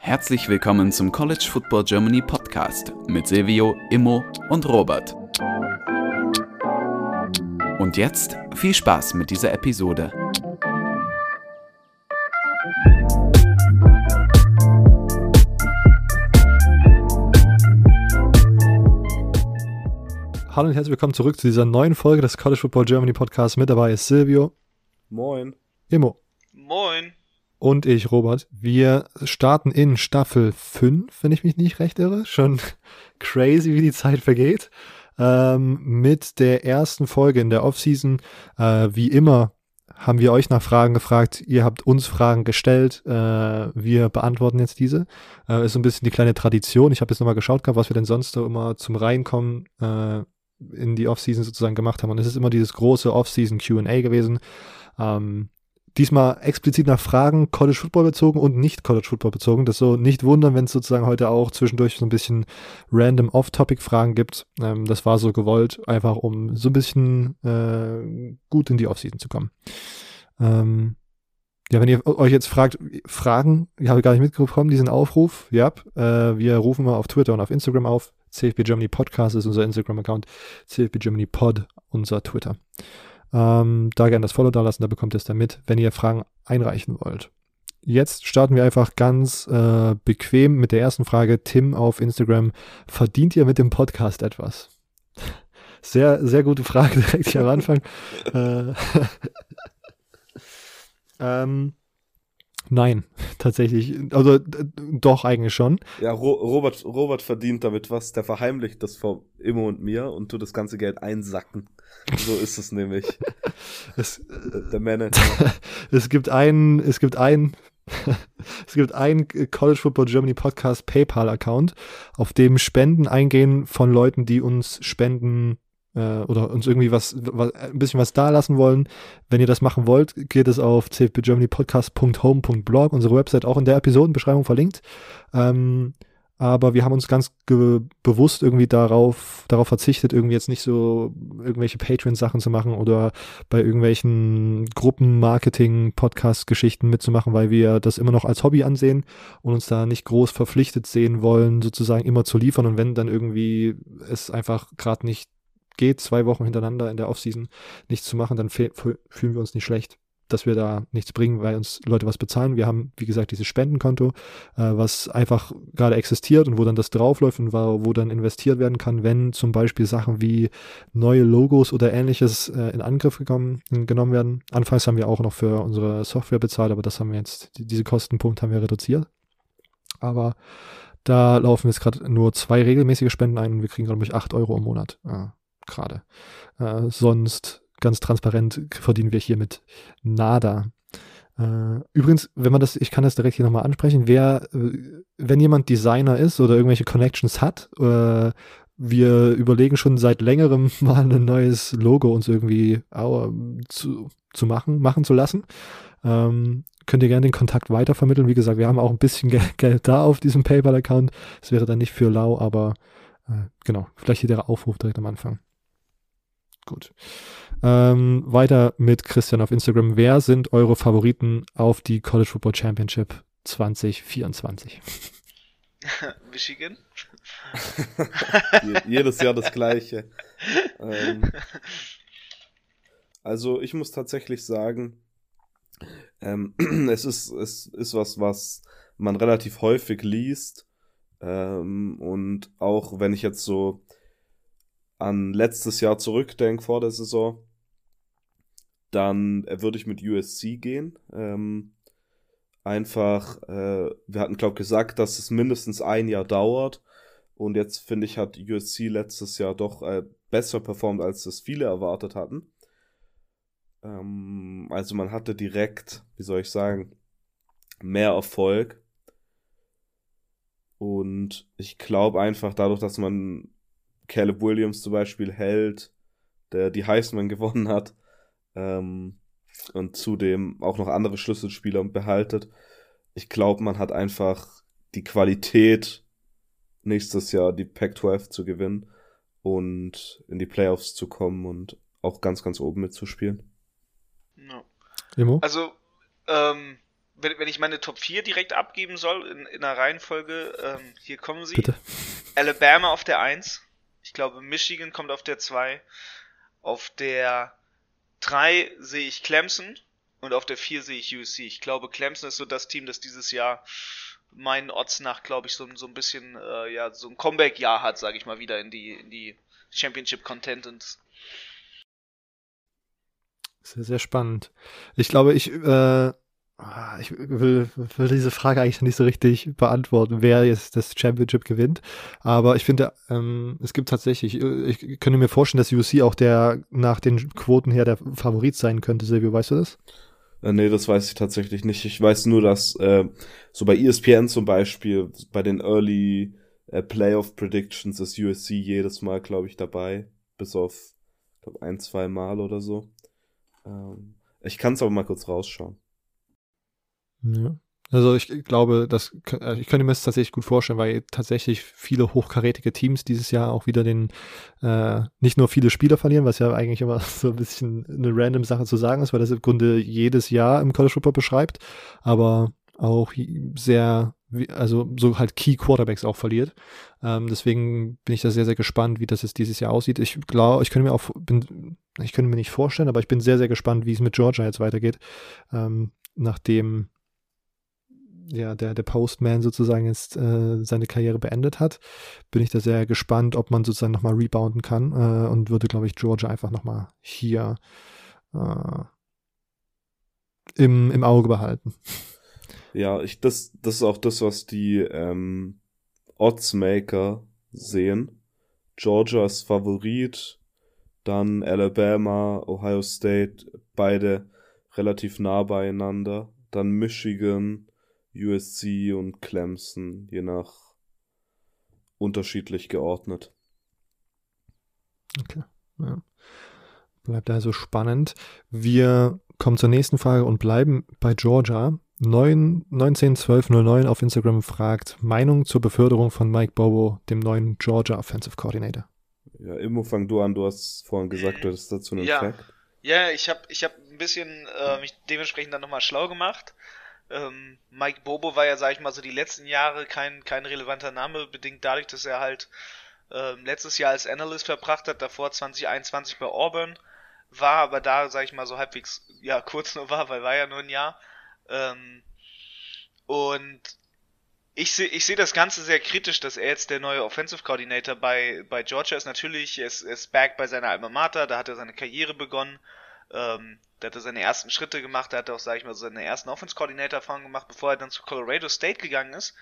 Herzlich willkommen zum College Football Germany Podcast mit Silvio, Immo und Robert. Und jetzt viel Spaß mit dieser Episode. Hallo und herzlich willkommen zurück zu dieser neuen Folge des College Football Germany Podcasts. Mit dabei ist Silvio. Moin. Immo. Und ich, Robert. Wir starten in Staffel 5, wenn ich mich nicht recht irre. Schon crazy, wie die Zeit vergeht. Ähm, mit der ersten Folge in der Offseason. Äh, wie immer haben wir euch nach Fragen gefragt. Ihr habt uns Fragen gestellt. Äh, wir beantworten jetzt diese. Äh, ist so ein bisschen die kleine Tradition. Ich habe jetzt nochmal geschaut gehabt, was wir denn sonst so immer zum Reinkommen äh, in die Offseason sozusagen gemacht haben. Und es ist immer dieses große Offseason QA gewesen. Ähm, diesmal explizit nach Fragen College Football bezogen und nicht College Football bezogen. Das so nicht wundern, wenn es sozusagen heute auch zwischendurch so ein bisschen random Off-Topic-Fragen gibt. Ähm, das war so gewollt, einfach um so ein bisschen äh, gut in die Offseason zu kommen. Ähm, ja, wenn ihr euch jetzt fragt, Fragen, ich habe gar nicht mitbekommen, diesen Aufruf, ja, äh, wir rufen mal auf Twitter und auf Instagram auf. CFB Germany Podcast ist unser Instagram-Account, CFB Germany Pod unser Twitter. Ähm, da gerne das Follow da lassen, da bekommt ihr es dann mit, wenn ihr Fragen einreichen wollt. Jetzt starten wir einfach ganz äh, bequem mit der ersten Frage. Tim auf Instagram, verdient ihr mit dem Podcast etwas? Sehr, sehr gute Frage direkt hier am Anfang. äh, ähm, Nein, tatsächlich. Also doch eigentlich schon. Ja, Ro Robert, Robert verdient damit was. Der verheimlicht das vor Immo und mir und tut das ganze Geld einsacken. So ist es nämlich. es, der Manager. es gibt einen, es gibt einen, es gibt einen College Football Germany Podcast PayPal Account, auf dem Spenden eingehen von Leuten, die uns Spenden äh, oder uns irgendwie was, was, ein bisschen was da lassen wollen. Wenn ihr das machen wollt, geht es auf cfbgermanypodcast.home.blog, unsere Website auch in der Episodenbeschreibung verlinkt. Ähm, aber wir haben uns ganz bewusst irgendwie darauf, darauf verzichtet, irgendwie jetzt nicht so irgendwelche Patreon-Sachen zu machen oder bei irgendwelchen Gruppen-Marketing-Podcast-Geschichten mitzumachen, weil wir das immer noch als Hobby ansehen und uns da nicht groß verpflichtet sehen wollen, sozusagen immer zu liefern. Und wenn dann irgendwie es einfach gerade nicht geht, zwei Wochen hintereinander in der Offseason nichts zu machen, dann fühlen wir uns nicht schlecht, dass wir da nichts bringen, weil uns Leute was bezahlen. Wir haben, wie gesagt, dieses Spendenkonto, äh, was einfach gerade existiert und wo dann das draufläuft und wo, wo dann investiert werden kann, wenn zum Beispiel Sachen wie neue Logos oder ähnliches äh, in Angriff gekommen, genommen werden. Anfangs haben wir auch noch für unsere Software bezahlt, aber das haben wir jetzt, diese Kostenpunkt haben wir reduziert. Aber da laufen jetzt gerade nur zwei regelmäßige Spenden ein und wir kriegen, glaube ich, acht Euro im Monat. Ja gerade. Äh, sonst ganz transparent verdienen wir hier mit nada. Äh, übrigens, wenn man das, ich kann das direkt hier nochmal ansprechen, wer, äh, wenn jemand Designer ist oder irgendwelche Connections hat, äh, wir überlegen schon seit längerem mal ein neues Logo uns irgendwie zu, zu machen, machen zu lassen. Ähm, könnt ihr gerne den Kontakt weitervermitteln. Wie gesagt, wir haben auch ein bisschen Geld da auf diesem PayPal-Account. Es wäre dann nicht für lau, aber genau, vielleicht hier der Aufruf direkt am Anfang. Gut. Ähm, weiter mit Christian auf Instagram. Wer sind eure Favoriten auf die College Football Championship 2024? Michigan. Jedes Jahr das gleiche. ähm, also ich muss tatsächlich sagen, ähm, es, ist, es ist was, was man relativ häufig liest. Ähm, und auch wenn ich jetzt so an letztes Jahr zurückdenke vor der Saison, dann würde ich mit USC gehen. Ähm, einfach, äh, wir hatten, glaube ich, gesagt, dass es mindestens ein Jahr dauert. Und jetzt finde ich, hat USC letztes Jahr doch äh, besser performt, als das viele erwartet hatten. Ähm, also man hatte direkt, wie soll ich sagen, mehr Erfolg. Und ich glaube einfach dadurch, dass man Caleb Williams zum Beispiel hält, der die Heisman gewonnen hat, ähm, und zudem auch noch andere Schlüsselspieler behaltet. Ich glaube, man hat einfach die Qualität, nächstes Jahr die Pac-12 zu gewinnen und in die Playoffs zu kommen und auch ganz, ganz oben mitzuspielen. No. Also, Ähm, wenn, wenn ich meine Top 4 direkt abgeben soll in, in der Reihenfolge, ähm, hier kommen sie. Bitte. Alabama auf der 1. Ich glaube, Michigan kommt auf der 2. Auf der 3 sehe ich Clemson und auf der 4 sehe ich USC. Ich glaube, Clemson ist so das Team, das dieses Jahr meinen Odds nach, glaube ich, so, so ein bisschen, äh, ja, so ein Comeback-Jahr hat, sage ich mal, wieder in die, in die Championship Contendants. Sehr, sehr spannend. Ich glaube, ich, äh, ich will, will diese Frage eigentlich nicht so richtig beantworten, wer jetzt das Championship gewinnt. Aber ich finde, ähm, es gibt tatsächlich, ich könnte mir vorstellen, dass UC auch der nach den Quoten her der Favorit sein könnte. Silvio, weißt du das? Äh, nee, das weiß ich tatsächlich nicht. Ich weiß nur, dass äh, so bei ESPN zum Beispiel, bei den Early äh, Playoff Predictions ist USC jedes Mal, glaube ich, dabei. Bis auf, glaube ein, zwei Mal oder so. Ähm, ich kann es aber mal kurz rausschauen. Ja. Also ich glaube, das äh, ich könnte mir das tatsächlich gut vorstellen, weil tatsächlich viele hochkarätige Teams dieses Jahr auch wieder den äh, nicht nur viele Spieler verlieren, was ja eigentlich immer so ein bisschen eine random Sache zu sagen ist, weil das im Grunde jedes Jahr im College Football beschreibt, aber auch sehr, also so halt Key Quarterbacks auch verliert. Ähm, deswegen bin ich da sehr, sehr gespannt, wie das jetzt dieses Jahr aussieht. Ich glaube, ich könnte mir auch, bin, ich könnte mir nicht vorstellen, aber ich bin sehr, sehr gespannt, wie es mit Georgia jetzt weitergeht, ähm, nachdem ja, der, der Postman sozusagen jetzt äh, seine Karriere beendet hat, bin ich da sehr gespannt, ob man sozusagen nochmal rebounden kann äh, und würde, glaube ich, Georgia einfach nochmal hier äh, im, im Auge behalten. Ja, ich, das, das ist auch das, was die ähm, Oddsmaker sehen. Georgia ist Favorit, dann Alabama, Ohio State, beide relativ nah beieinander. Dann Michigan, USC und Clemson, je nach unterschiedlich geordnet. Okay. Ja. Bleibt also spannend. Wir kommen zur nächsten Frage und bleiben bei Georgia. 9, 191209 auf Instagram fragt Meinung zur Beförderung von Mike Bobo, dem neuen Georgia Offensive Coordinator. Ja, Immo, fang du an. Du hast vorhin gesagt, du hättest dazu einen ja. Fact. Ja, ich habe ich hab ein bisschen äh, mich dementsprechend dann nochmal schlau gemacht. Ähm, Mike Bobo war ja, sag ich mal, so die letzten Jahre kein, kein relevanter Name, bedingt dadurch, dass er halt ähm, letztes Jahr als Analyst verbracht hat, davor 2021 bei Auburn war, aber da, sag ich mal, so halbwegs, ja, kurz nur war, weil war ja nur ein Jahr. Ähm, und ich sehe ich seh das Ganze sehr kritisch, dass er jetzt der neue Offensive Coordinator bei, bei Georgia ist. Natürlich, er ist, er ist back bei seiner Alma Mater, da hat er seine Karriere begonnen. Ähm, da hat er seine ersten Schritte gemacht, da hat er auch, sag ich mal, seine ersten Offense-Coordinator-Erfahrungen gemacht, bevor er dann zu Colorado State gegangen ist,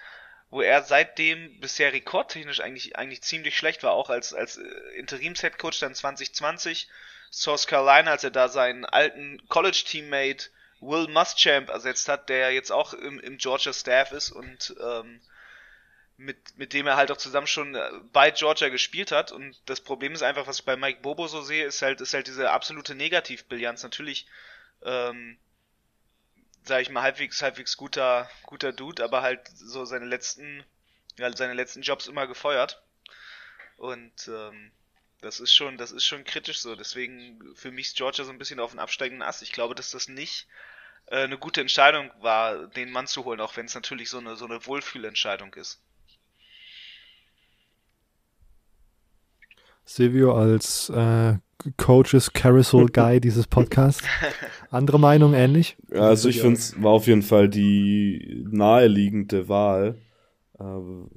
wo er seitdem bisher rekordtechnisch eigentlich, eigentlich ziemlich schlecht war, auch als, als äh, Interims-Headcoach dann 2020. South Carolina, als er da seinen alten College-Teammate Will Muschamp ersetzt hat, der jetzt auch im, im Georgia Staff ist und ähm, mit, mit dem er halt auch zusammen schon äh, bei Georgia gespielt hat. Und das Problem ist einfach, was ich bei Mike Bobo so sehe, ist halt, ist halt diese absolute Negativbilanz. Natürlich, ähm, sag ich mal, halbwegs, halbwegs guter, guter Dude, aber halt so seine letzten, ja, seine letzten Jobs immer gefeuert. Und ähm, das ist schon, das ist schon kritisch so. Deswegen für mich ist Georgia so ein bisschen auf dem absteigenden Ast. Ich glaube, dass das nicht äh, eine gute Entscheidung war, den Mann zu holen, auch wenn es natürlich so eine, so eine Wohlfühlentscheidung ist. Silvio als äh, Coaches Carousel Guy dieses Podcasts. Andere Meinung ähnlich? Also ich finde es war auf jeden Fall die naheliegende Wahl. Ähm,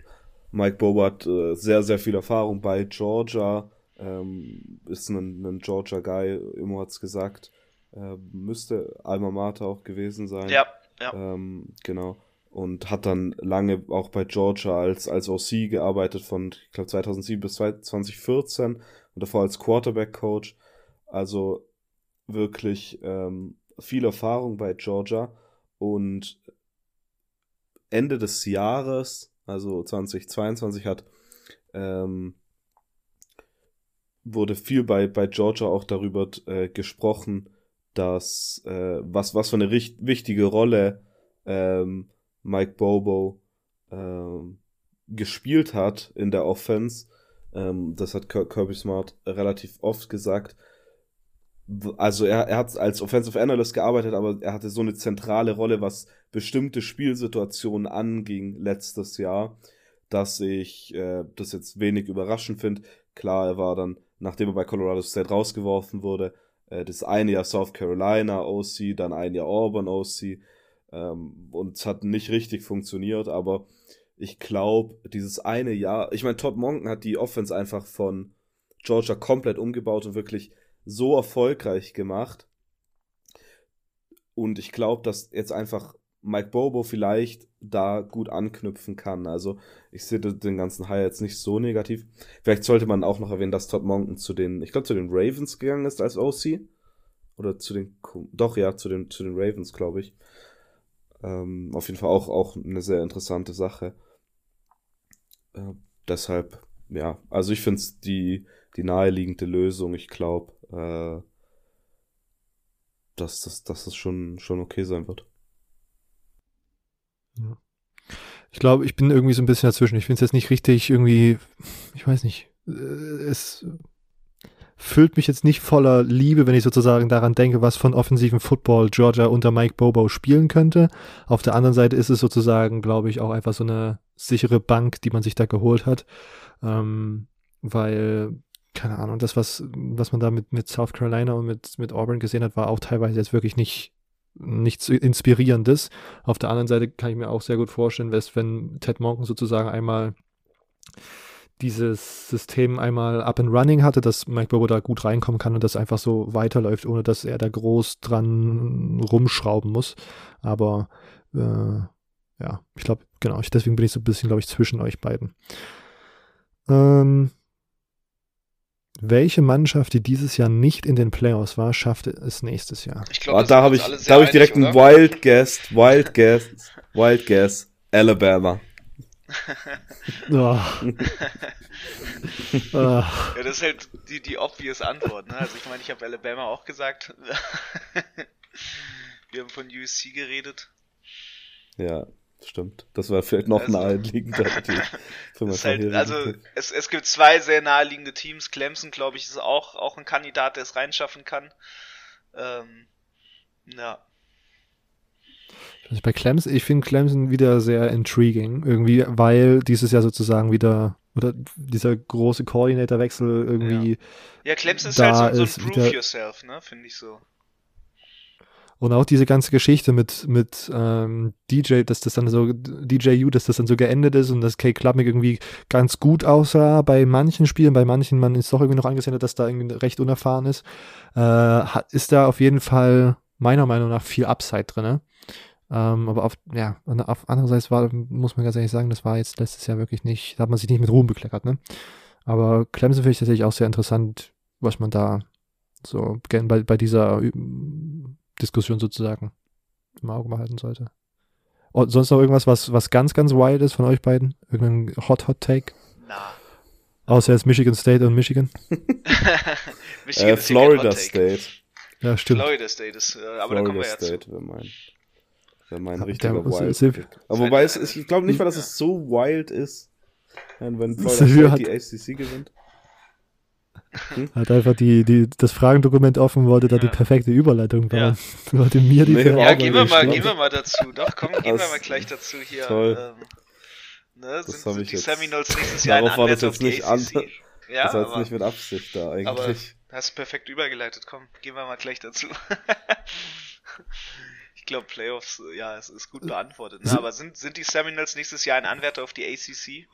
Mike Bobo hat äh, sehr, sehr viel Erfahrung bei Georgia. Ähm, ist ein, ein Georgia Guy, immer hat's gesagt. Äh, müsste Alma Mater auch gewesen sein. Ja, ja. Ähm, genau und hat dann lange auch bei Georgia als, als OC gearbeitet von, ich glaube, 2007 bis 2014 und davor als Quarterback-Coach. Also wirklich ähm, viel Erfahrung bei Georgia und Ende des Jahres, also 2022 hat ähm, wurde viel bei, bei Georgia auch darüber äh, gesprochen, dass äh, was, was für eine richt wichtige Rolle ähm, Mike Bobo ähm, gespielt hat in der Offense. Ähm, das hat Kirby Smart relativ oft gesagt. also er, er hat als Offensive Analyst gearbeitet, aber er hatte so eine zentrale Rolle, was bestimmte Spielsituationen anging letztes Jahr, dass ich äh, das jetzt wenig überraschend finde. Klar, er war dann, nachdem er bei Colorado State rausgeworfen wurde, äh, das eine Jahr South Carolina OC, dann ein Jahr Auburn OC ähm, und es hat nicht richtig funktioniert, aber ich glaube, dieses eine Jahr, ich meine, Todd Monken hat die Offense einfach von Georgia komplett umgebaut und wirklich so erfolgreich gemacht. Und ich glaube, dass jetzt einfach Mike Bobo vielleicht da gut anknüpfen kann. Also ich sehe den ganzen High jetzt nicht so negativ. Vielleicht sollte man auch noch erwähnen, dass Todd Monken zu den, ich glaube, zu den Ravens gegangen ist als OC. Oder zu den, doch ja, zu den, zu den Ravens, glaube ich. Ähm, auf jeden Fall auch, auch eine sehr interessante Sache. Äh, deshalb, ja, also ich finde es die, die naheliegende Lösung. Ich glaube, äh, dass, das, dass das schon, schon okay sein wird. Ja. Ich glaube, ich bin irgendwie so ein bisschen dazwischen. Ich finde es jetzt nicht richtig irgendwie, ich weiß nicht, äh, es füllt mich jetzt nicht voller Liebe, wenn ich sozusagen daran denke, was von offensiven Football Georgia unter Mike Bobo spielen könnte. Auf der anderen Seite ist es sozusagen, glaube ich, auch einfach so eine sichere Bank, die man sich da geholt hat. Ähm, weil, keine Ahnung, das, was, was man da mit, mit South Carolina und mit, mit Auburn gesehen hat, war auch teilweise jetzt wirklich nicht nichts Inspirierendes. Auf der anderen Seite kann ich mir auch sehr gut vorstellen, wenn Ted Monken sozusagen einmal dieses System einmal up and running hatte, dass Mike Bobo da gut reinkommen kann und das einfach so weiterläuft, ohne dass er da groß dran rumschrauben muss. Aber äh, ja, ich glaube, genau, ich, deswegen bin ich so ein bisschen, glaube ich, zwischen euch beiden. Ähm, welche Mannschaft, die dieses Jahr nicht in den Playoffs war, schafft es nächstes Jahr? Ich glaub, oh, da habe ich, da hab ich direkt einen Wild Guess, Wild Guess, Wild Guess, Alabama. Oh. Ja, das ist halt die, die obvious Antwort. Ne? Also ich meine, ich habe Alabama auch gesagt. Wir haben von USC geredet. Ja, stimmt. Das war vielleicht noch also, naheliegender. halt, also es, es gibt zwei sehr naheliegende Teams. Clemson, glaube ich, ist auch, auch ein Kandidat, der es reinschaffen kann. Ähm, ja. Bei Clemson, ich finde Clemson wieder sehr intriguing, irgendwie, weil dieses Jahr sozusagen wieder, oder dieser große Coordinator-Wechsel irgendwie. Ja, ja Clemson ist halt so, so ein Prove Yourself, ne, finde ich so. Und auch diese ganze Geschichte mit, mit ähm, DJ, dass das dann so, DJU, dass das dann so geendet ist und dass Kay Klubnik irgendwie ganz gut aussah bei manchen Spielen, bei manchen man ist doch irgendwie noch angesehen hat, dass da irgendwie recht unerfahren ist, äh, hat, ist da auf jeden Fall meiner Meinung nach viel Upside drin. Ne? Ähm, aber auf, ja, auf andererseits war, muss man ganz ehrlich sagen, das war jetzt letztes Jahr wirklich nicht, da hat man sich nicht mit Ruhm bekleckert, ne? Aber Clemson finde ich tatsächlich auch sehr interessant, was man da so bei, bei dieser Diskussion sozusagen im Auge behalten sollte. Und sonst noch irgendwas, was, was ganz, ganz wild ist von euch beiden? Irgendein Hot Hot Take? Na. Außer jetzt Michigan State und Michigan. Michigan äh, Florida State. Ja, stimmt. Florida State ist, äh, aber Florida da kommen wir jetzt. State wäre mein. Wäre mein richtiger Wild. Aber wobei es, ich glaube nicht, weil das es so wild ist, wenn Florida die ACC gewinnt. Hm? Hat einfach die, die, das Fragendokument offen, wollte da ja. die perfekte Überleitung bauen. Ja. Wollte mir die nee, Ja, gehen wir, mal, gehen wir mal dazu. Doch, komm, gehen wir mal gleich dazu hier. Toll. Ähm, ne, sind, sind die jetzt, Seminoles nächstes Jahr Darauf war das jetzt nicht an. Ja, das war jetzt nicht mit Absicht da eigentlich. Aber hast perfekt übergeleitet. Komm, gehen wir mal gleich dazu. Ich glaube, Playoffs, ja, es ist gut beantwortet. Ne? Aber sind, sind die Seminoles nächstes Jahr ein Anwärter auf die ACC?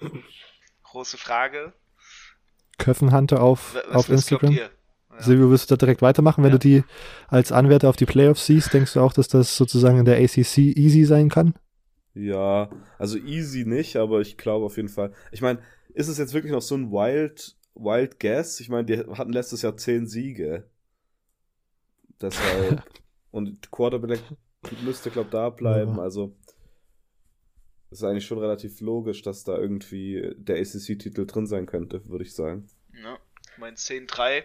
Große Frage. Köpfenhunter auf, was, auf was Instagram. Ja. Silvio, wirst du da direkt weitermachen, wenn ja. du die als Anwärter auf die Playoffs siehst? Denkst du auch, dass das sozusagen in der ACC easy sein kann? Ja, also easy nicht, aber ich glaube auf jeden Fall. Ich meine, ist es jetzt wirklich noch so ein Wild, Wild Guess? Ich meine, die hatten letztes Jahr zehn Siege. Deshalb. und Quarterback müsste, glaube da bleiben. Ja. Also ist eigentlich schon relativ logisch, dass da irgendwie der ACC-Titel drin sein könnte, würde ich sagen. Ja, ich meine 10-3.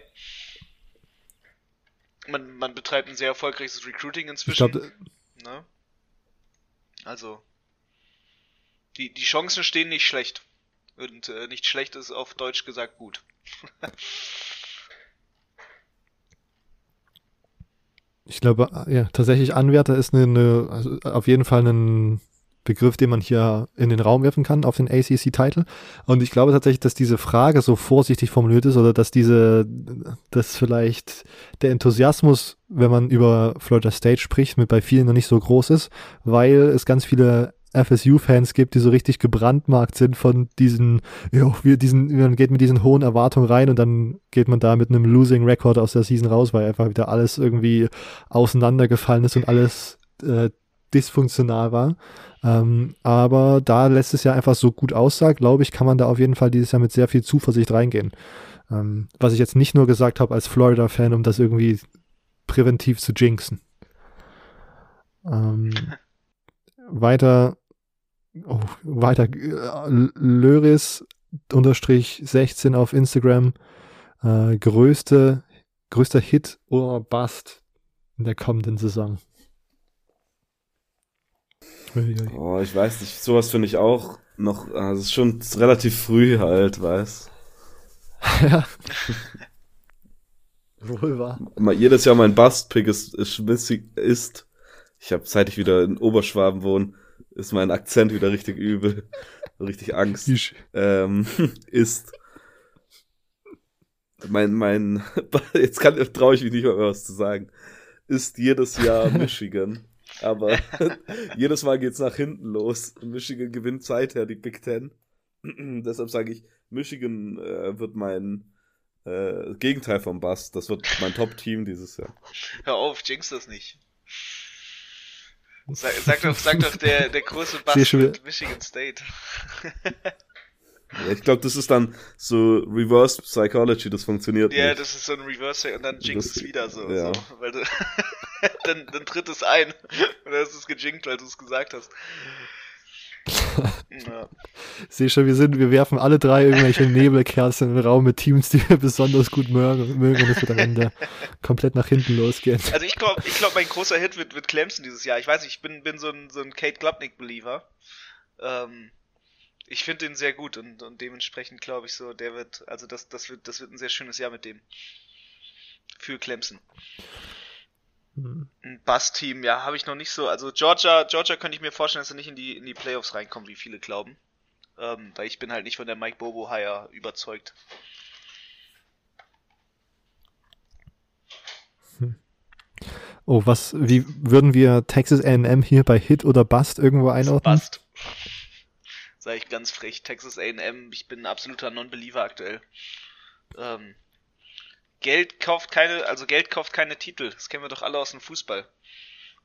Man, man betreibt ein sehr erfolgreiches Recruiting inzwischen. Ich glaub, ne? Also, die, die Chancen stehen nicht schlecht. Und äh, nicht schlecht ist auf Deutsch gesagt gut. glaube, ja, tatsächlich Anwärter ist eine, eine also auf jeden Fall ein Begriff, den man hier in den Raum werfen kann auf den ACC-Title. Und ich glaube tatsächlich, dass diese Frage so vorsichtig formuliert ist oder dass diese, dass vielleicht der Enthusiasmus, wenn man über Florida State spricht, mit bei vielen noch nicht so groß ist, weil es ganz viele FSU-Fans gibt, die so richtig gebrandmarkt sind von diesen, jo, wir diesen, man geht mit diesen hohen Erwartungen rein und dann geht man da mit einem Losing Record aus der Season raus, weil einfach wieder alles irgendwie auseinandergefallen ist und alles äh, dysfunktional war. Ähm, aber da lässt es ja einfach so gut aussah, glaube ich, kann man da auf jeden Fall dieses Jahr mit sehr viel Zuversicht reingehen. Ähm, was ich jetzt nicht nur gesagt habe als Florida-Fan, um das irgendwie präventiv zu jinxen. Ähm, weiter oh, weiter, Löris unterstrich 16 auf Instagram, äh, größte, größter Hit oder Bust in der kommenden Saison. Oh, ich weiß nicht, sowas finde ich auch noch, also es ist schon relativ früh halt, weiß. ja. Wohl wahr. Mal, jedes Jahr mein Bust-Pick ist, ist, ist, ich habe, seit ich wieder in Oberschwaben wohne, ist mein Akzent wieder richtig übel. richtig Angst. Ähm, ist mein, mein, jetzt kann, traue ich mich nicht mehr was zu sagen, ist jedes Jahr Michigan. Aber jedes Mal geht's nach hinten los. Michigan gewinnt seither die Big Ten. Deshalb sage ich, Michigan äh, wird mein äh, Gegenteil vom Bass. Das wird mein Top-Team dieses Jahr. Hör auf, jinx das nicht. Sag, sag, doch, sag doch der, der große Bass mit Michigan State. ja, ich glaube, das ist dann so Reverse Psychology, das funktioniert Ja, nicht. das ist so ein Reverse und dann jinxt es wieder so. Ja. so weil du, dann, dann tritt es ein und dann hast du es gejinkt, weil du es gesagt hast. Ja. Sehe schon, wir sind, wir werfen alle drei irgendwelche Nebelkerzen in den Raum mit Teams, die wir besonders gut mögen, mögen und es wird am Ende komplett nach hinten losgehen. Also ich glaube, ich glaube, mein großer Hit wird, wird Clemson dieses Jahr. Ich weiß nicht, ich bin, bin so ein, so ein Kate Glubnik-Believer. Ähm, ich finde den sehr gut und, und dementsprechend glaube ich so, der wird, also das, das wird, das wird ein sehr schönes Jahr mit dem. Für Clemson. Hm. Ein Bass-Team, ja, habe ich noch nicht so. Also Georgia, Georgia könnte ich mir vorstellen, dass sie nicht in die, in die Playoffs reinkommen, wie viele glauben. Ähm, weil ich bin halt nicht von der Mike Bobo Hire überzeugt. Hm. Oh, was, wie würden wir Texas AM hier bei Hit oder Bust irgendwo einordnen? Bust. Sag ich ganz frech. Texas AM, ich bin ein absoluter Non-Believer aktuell. Ähm, Geld kauft keine, also Geld kauft keine Titel. Das kennen wir doch alle aus dem Fußball.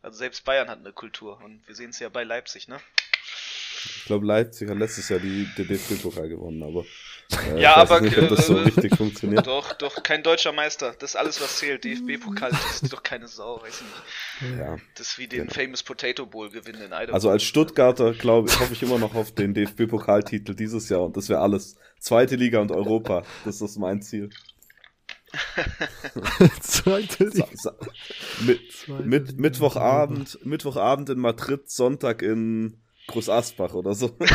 Also selbst Bayern hat eine Kultur und wir sehen es ja bei Leipzig, ne? Ich glaube, Leipzig hat letztes Jahr die, den DFB-Pokal gewonnen, aber äh, ja, aber nicht, ob das so äh, richtig funktioniert. Doch, doch, kein deutscher Meister. Das ist alles, was zählt. DFB-Pokal, ist doch keine Sau, weiß ich nicht. Ja. Das ist wie den genau. Famous Potato Bowl gewinnen in Idaho. Also als Stuttgarter, glaube ich, hoffe ich immer noch auf den DFB-Pokaltitel dieses Jahr und das wäre alles. Zweite Liga und Europa, das ist mein Ziel. Zweite Liga. mit, mit, Mittwochabend, Mittwochabend in Madrid, Sonntag in Groß Asbach oder so.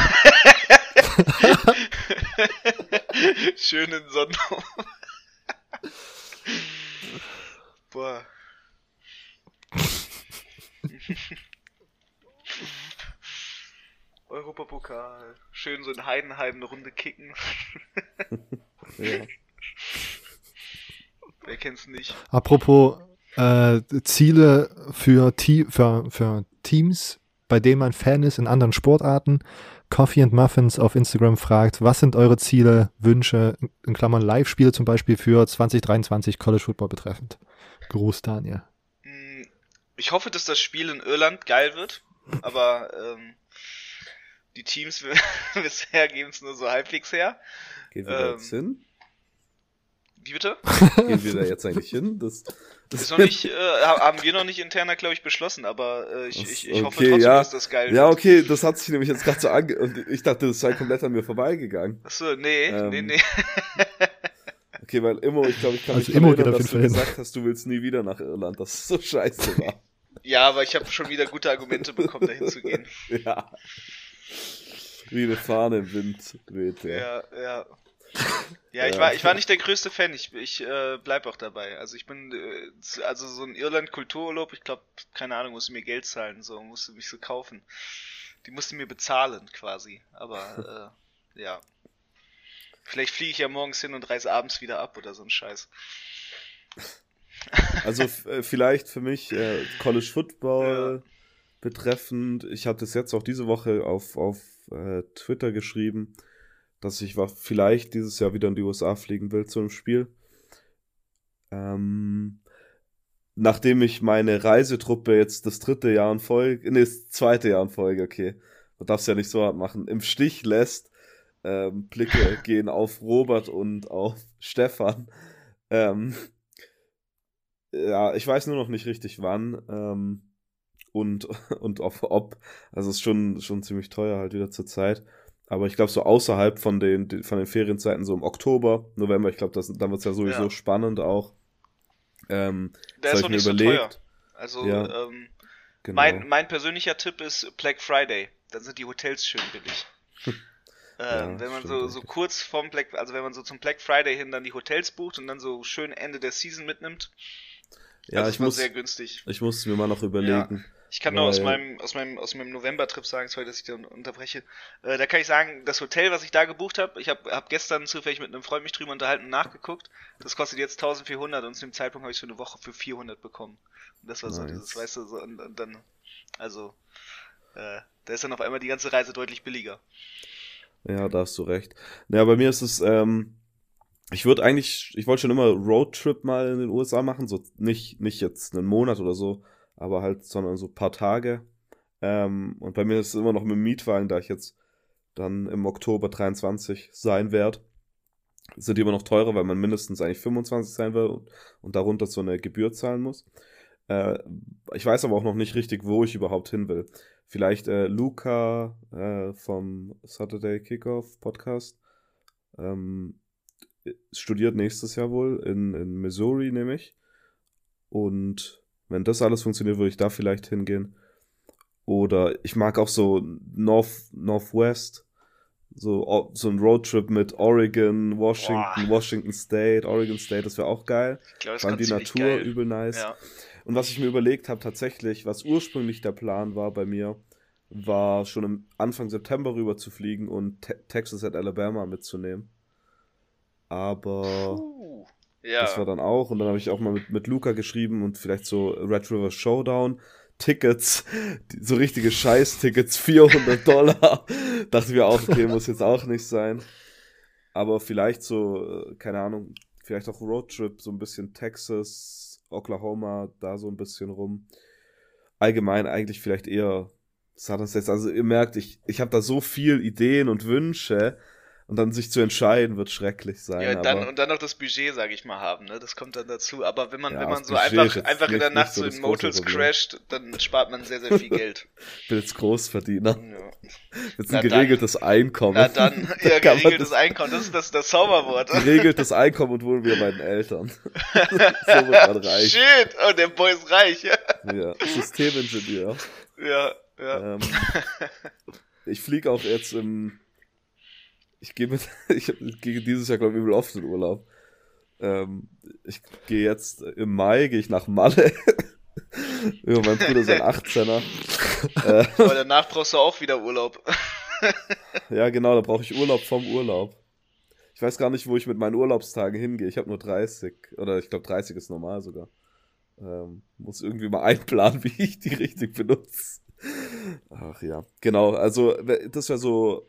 Schönen Sonntag. Boah. Europapokal. Schön so in Heidenheim eine Runde kicken. ja. Wer kennt's nicht? Apropos äh, Ziele für, für, für Teams, bei denen man Fan ist in anderen Sportarten. Coffee and Muffins auf Instagram fragt, was sind eure Ziele, Wünsche, in Klammern Live-Spiele zum Beispiel für 2023 College Football betreffend? Gruß, Daniel. Hm, ich hoffe, dass das Spiel in Irland geil wird, aber ähm, die Teams bisher geben es nur so halbwegs her. Geht wieder ähm, hin? Wie bitte? Gehen wir da jetzt eigentlich hin? Das, das ist noch nicht, äh, haben wir noch nicht interner, glaube ich, beschlossen, aber äh, ich, ich, ich okay, hoffe trotzdem, ja. dass das geil wird. Ja, okay, das hat sich nämlich jetzt gerade so ange... Und ich dachte, das sei komplett an mir vorbeigegangen. Achso, nee, ähm, nee, nee. okay, weil Immo, ich glaube, ich kann also mich Immo erinnern, dass du gesagt hast, du willst nie wieder nach Irland, dass es so scheiße war. ja, aber ich habe schon wieder gute Argumente bekommen, dahin zu gehen. ja. Wie eine Fahne im Wind weht, ja. Ja, ja. Ja, ich war, ich war nicht der größte Fan. Ich, ich äh, bleib auch dabei. Also ich bin, äh, also so ein Irland-Kultururlaub, ich glaube, keine Ahnung, musste mir Geld zahlen, so, musste mich so kaufen. Die musste mir bezahlen, quasi. Aber, äh, ja. Vielleicht fliege ich ja morgens hin und reise abends wieder ab oder so ein Scheiß. Also äh, vielleicht für mich äh, College Football Ja. betreffend. Ich habe das jetzt auch diese Woche auf, auf äh, Twitter geschrieben, dass ich vielleicht dieses Jahr wieder in die USA fliegen will zu einem Spiel. Ähm, nachdem ich meine Reisetruppe jetzt das dritte Jahr in Folge, nee, das zweite Jahr in Folge, okay, man darf es ja nicht so hart machen, im Stich lässt, ähm, Blicke gehen auf Robert und auf Stefan. Ähm, ja, ich weiß nur noch nicht richtig wann ähm, und, und auf ob. Also es ist schon, schon ziemlich teuer halt wieder zur Zeit. Aber ich glaube, so außerhalb von den, von den Ferienzeiten, so im Oktober, November, ich glaube, dann wird es ja sowieso Ja. spannend auch. Ähm, Der ist auch mir nicht so teuer. überlegt. Also, Ja. ähm, genau. mein, mein persönlicher Tipp ist Black Friday. Dann sind die Hotels schön billig. Ja, ähm, wenn man so, so kurz vorm Black, also wenn man so zum Black Friday hin dann die Hotels bucht und dann so schön Ende der Season mitnimmt, ja, das ich muss, sehr günstig. ich muss mir mal noch überlegen. Ich kann nur aus meinem, aus meinem, aus meinem November-Trip sagen, sorry, dass ich da unterbreche. Äh, da kann ich sagen, das Hotel, was ich da gebucht habe, ich habe hab gestern zufällig mit einem Freund mich drüber unterhalten und nachgeguckt. Das kostet jetzt 1400 und zu dem Zeitpunkt habe ich es für eine Woche für 400 bekommen. Und das war so Nice. dieses, weißt du, so, und, und dann, also, äh, da ist dann auf einmal die ganze Reise deutlich billiger. Ja, da hast du recht. Ja, bei mir ist es, ähm, ich würde eigentlich, ich wollte schon immer Roadtrip mal in den USA machen, so nicht, nicht jetzt einen Monat oder so, aber halt, sondern so ein paar Tage. Ähm, und bei mir ist es immer noch mit dem Mietwagen, da ich jetzt dann im Oktober 23 sein werde. Sind die immer noch teurer, weil man mindestens eigentlich 25 sein will und, und darunter so eine Gebühr zahlen muss. Äh, ich weiß aber auch noch nicht richtig, wo ich überhaupt hin will. Vielleicht äh, Luca äh, vom Saturday Kickoff Podcast ähm, studiert nächstes Jahr wohl in, in Missouri, nämlich. Und wenn das alles funktioniert, würde ich da vielleicht hingehen. Oder ich mag auch so North, Northwest. So, so ein Roadtrip mit Oregon, Washington, Boah. Washington State, Oregon State, das wäre auch geil. Ich glaube, das die Natur geil. übel nice. Ja. Und was ich mir überlegt habe, tatsächlich, was ursprünglich der Plan war bei mir, war schon im Anfang September rüber zu fliegen und Te Texas at Alabama mitzunehmen. Aber Puh. Ja. das war dann auch. Und dann habe ich auch mal mit, mit Luca geschrieben und vielleicht so Red River Showdown. Tickets, so richtige Scheiß-Tickets, 400 Dollar. Dachte mir auch, okay, muss jetzt auch nicht sein. Aber vielleicht so, äh, keine Ahnung, vielleicht auch Roadtrip, so ein bisschen Texas, Oklahoma, da so ein bisschen rum. Allgemein eigentlich vielleicht eher Southern States. Also ihr merkt, ich, ich habe da so viel Ideen und Wünsche und dann sich zu entscheiden, wird schrecklich sein. Ja, dann, aber und dann noch das Budget, sage ich mal, haben, ne? Das kommt dann dazu. Aber wenn man, Ja, wenn man so Budget einfach, einfach in der Nacht so in Motels crasht, dann spart man sehr, sehr viel Geld. ich bin jetzt Großverdiener. ja. Jetzt ein geregeltes Einkommen. Na dann, Da ja, geregeltes das- Einkommen, das ist das, das Zauberwort. Geregeltes Einkommen und wohnen wir bei den Eltern. so wird man reich. Shit, oh, der Boy ist reich, ja. Ja, Systemingenieur. Ja, ja. Ähm, ich fliege auch jetzt im. Ich gehe mit. Ich gehe dieses Jahr, glaube ich, übel oft in Urlaub. Ähm, ich gehe jetzt im Mai, gehe ich nach Malle. ja, mein Bruder ist ein 18er. äh, Aber danach brauchst du auch wieder Urlaub. ja, genau, da brauche ich Urlaub vom Urlaub. Ich weiß gar nicht, wo ich mit meinen Urlaubstagen hingehe. Ich habe nur 30. Oder ich glaube, 30 ist normal sogar. Ähm, muss irgendwie mal einplanen, wie ich die richtig benutze. Ach ja, genau. Also, das wäre so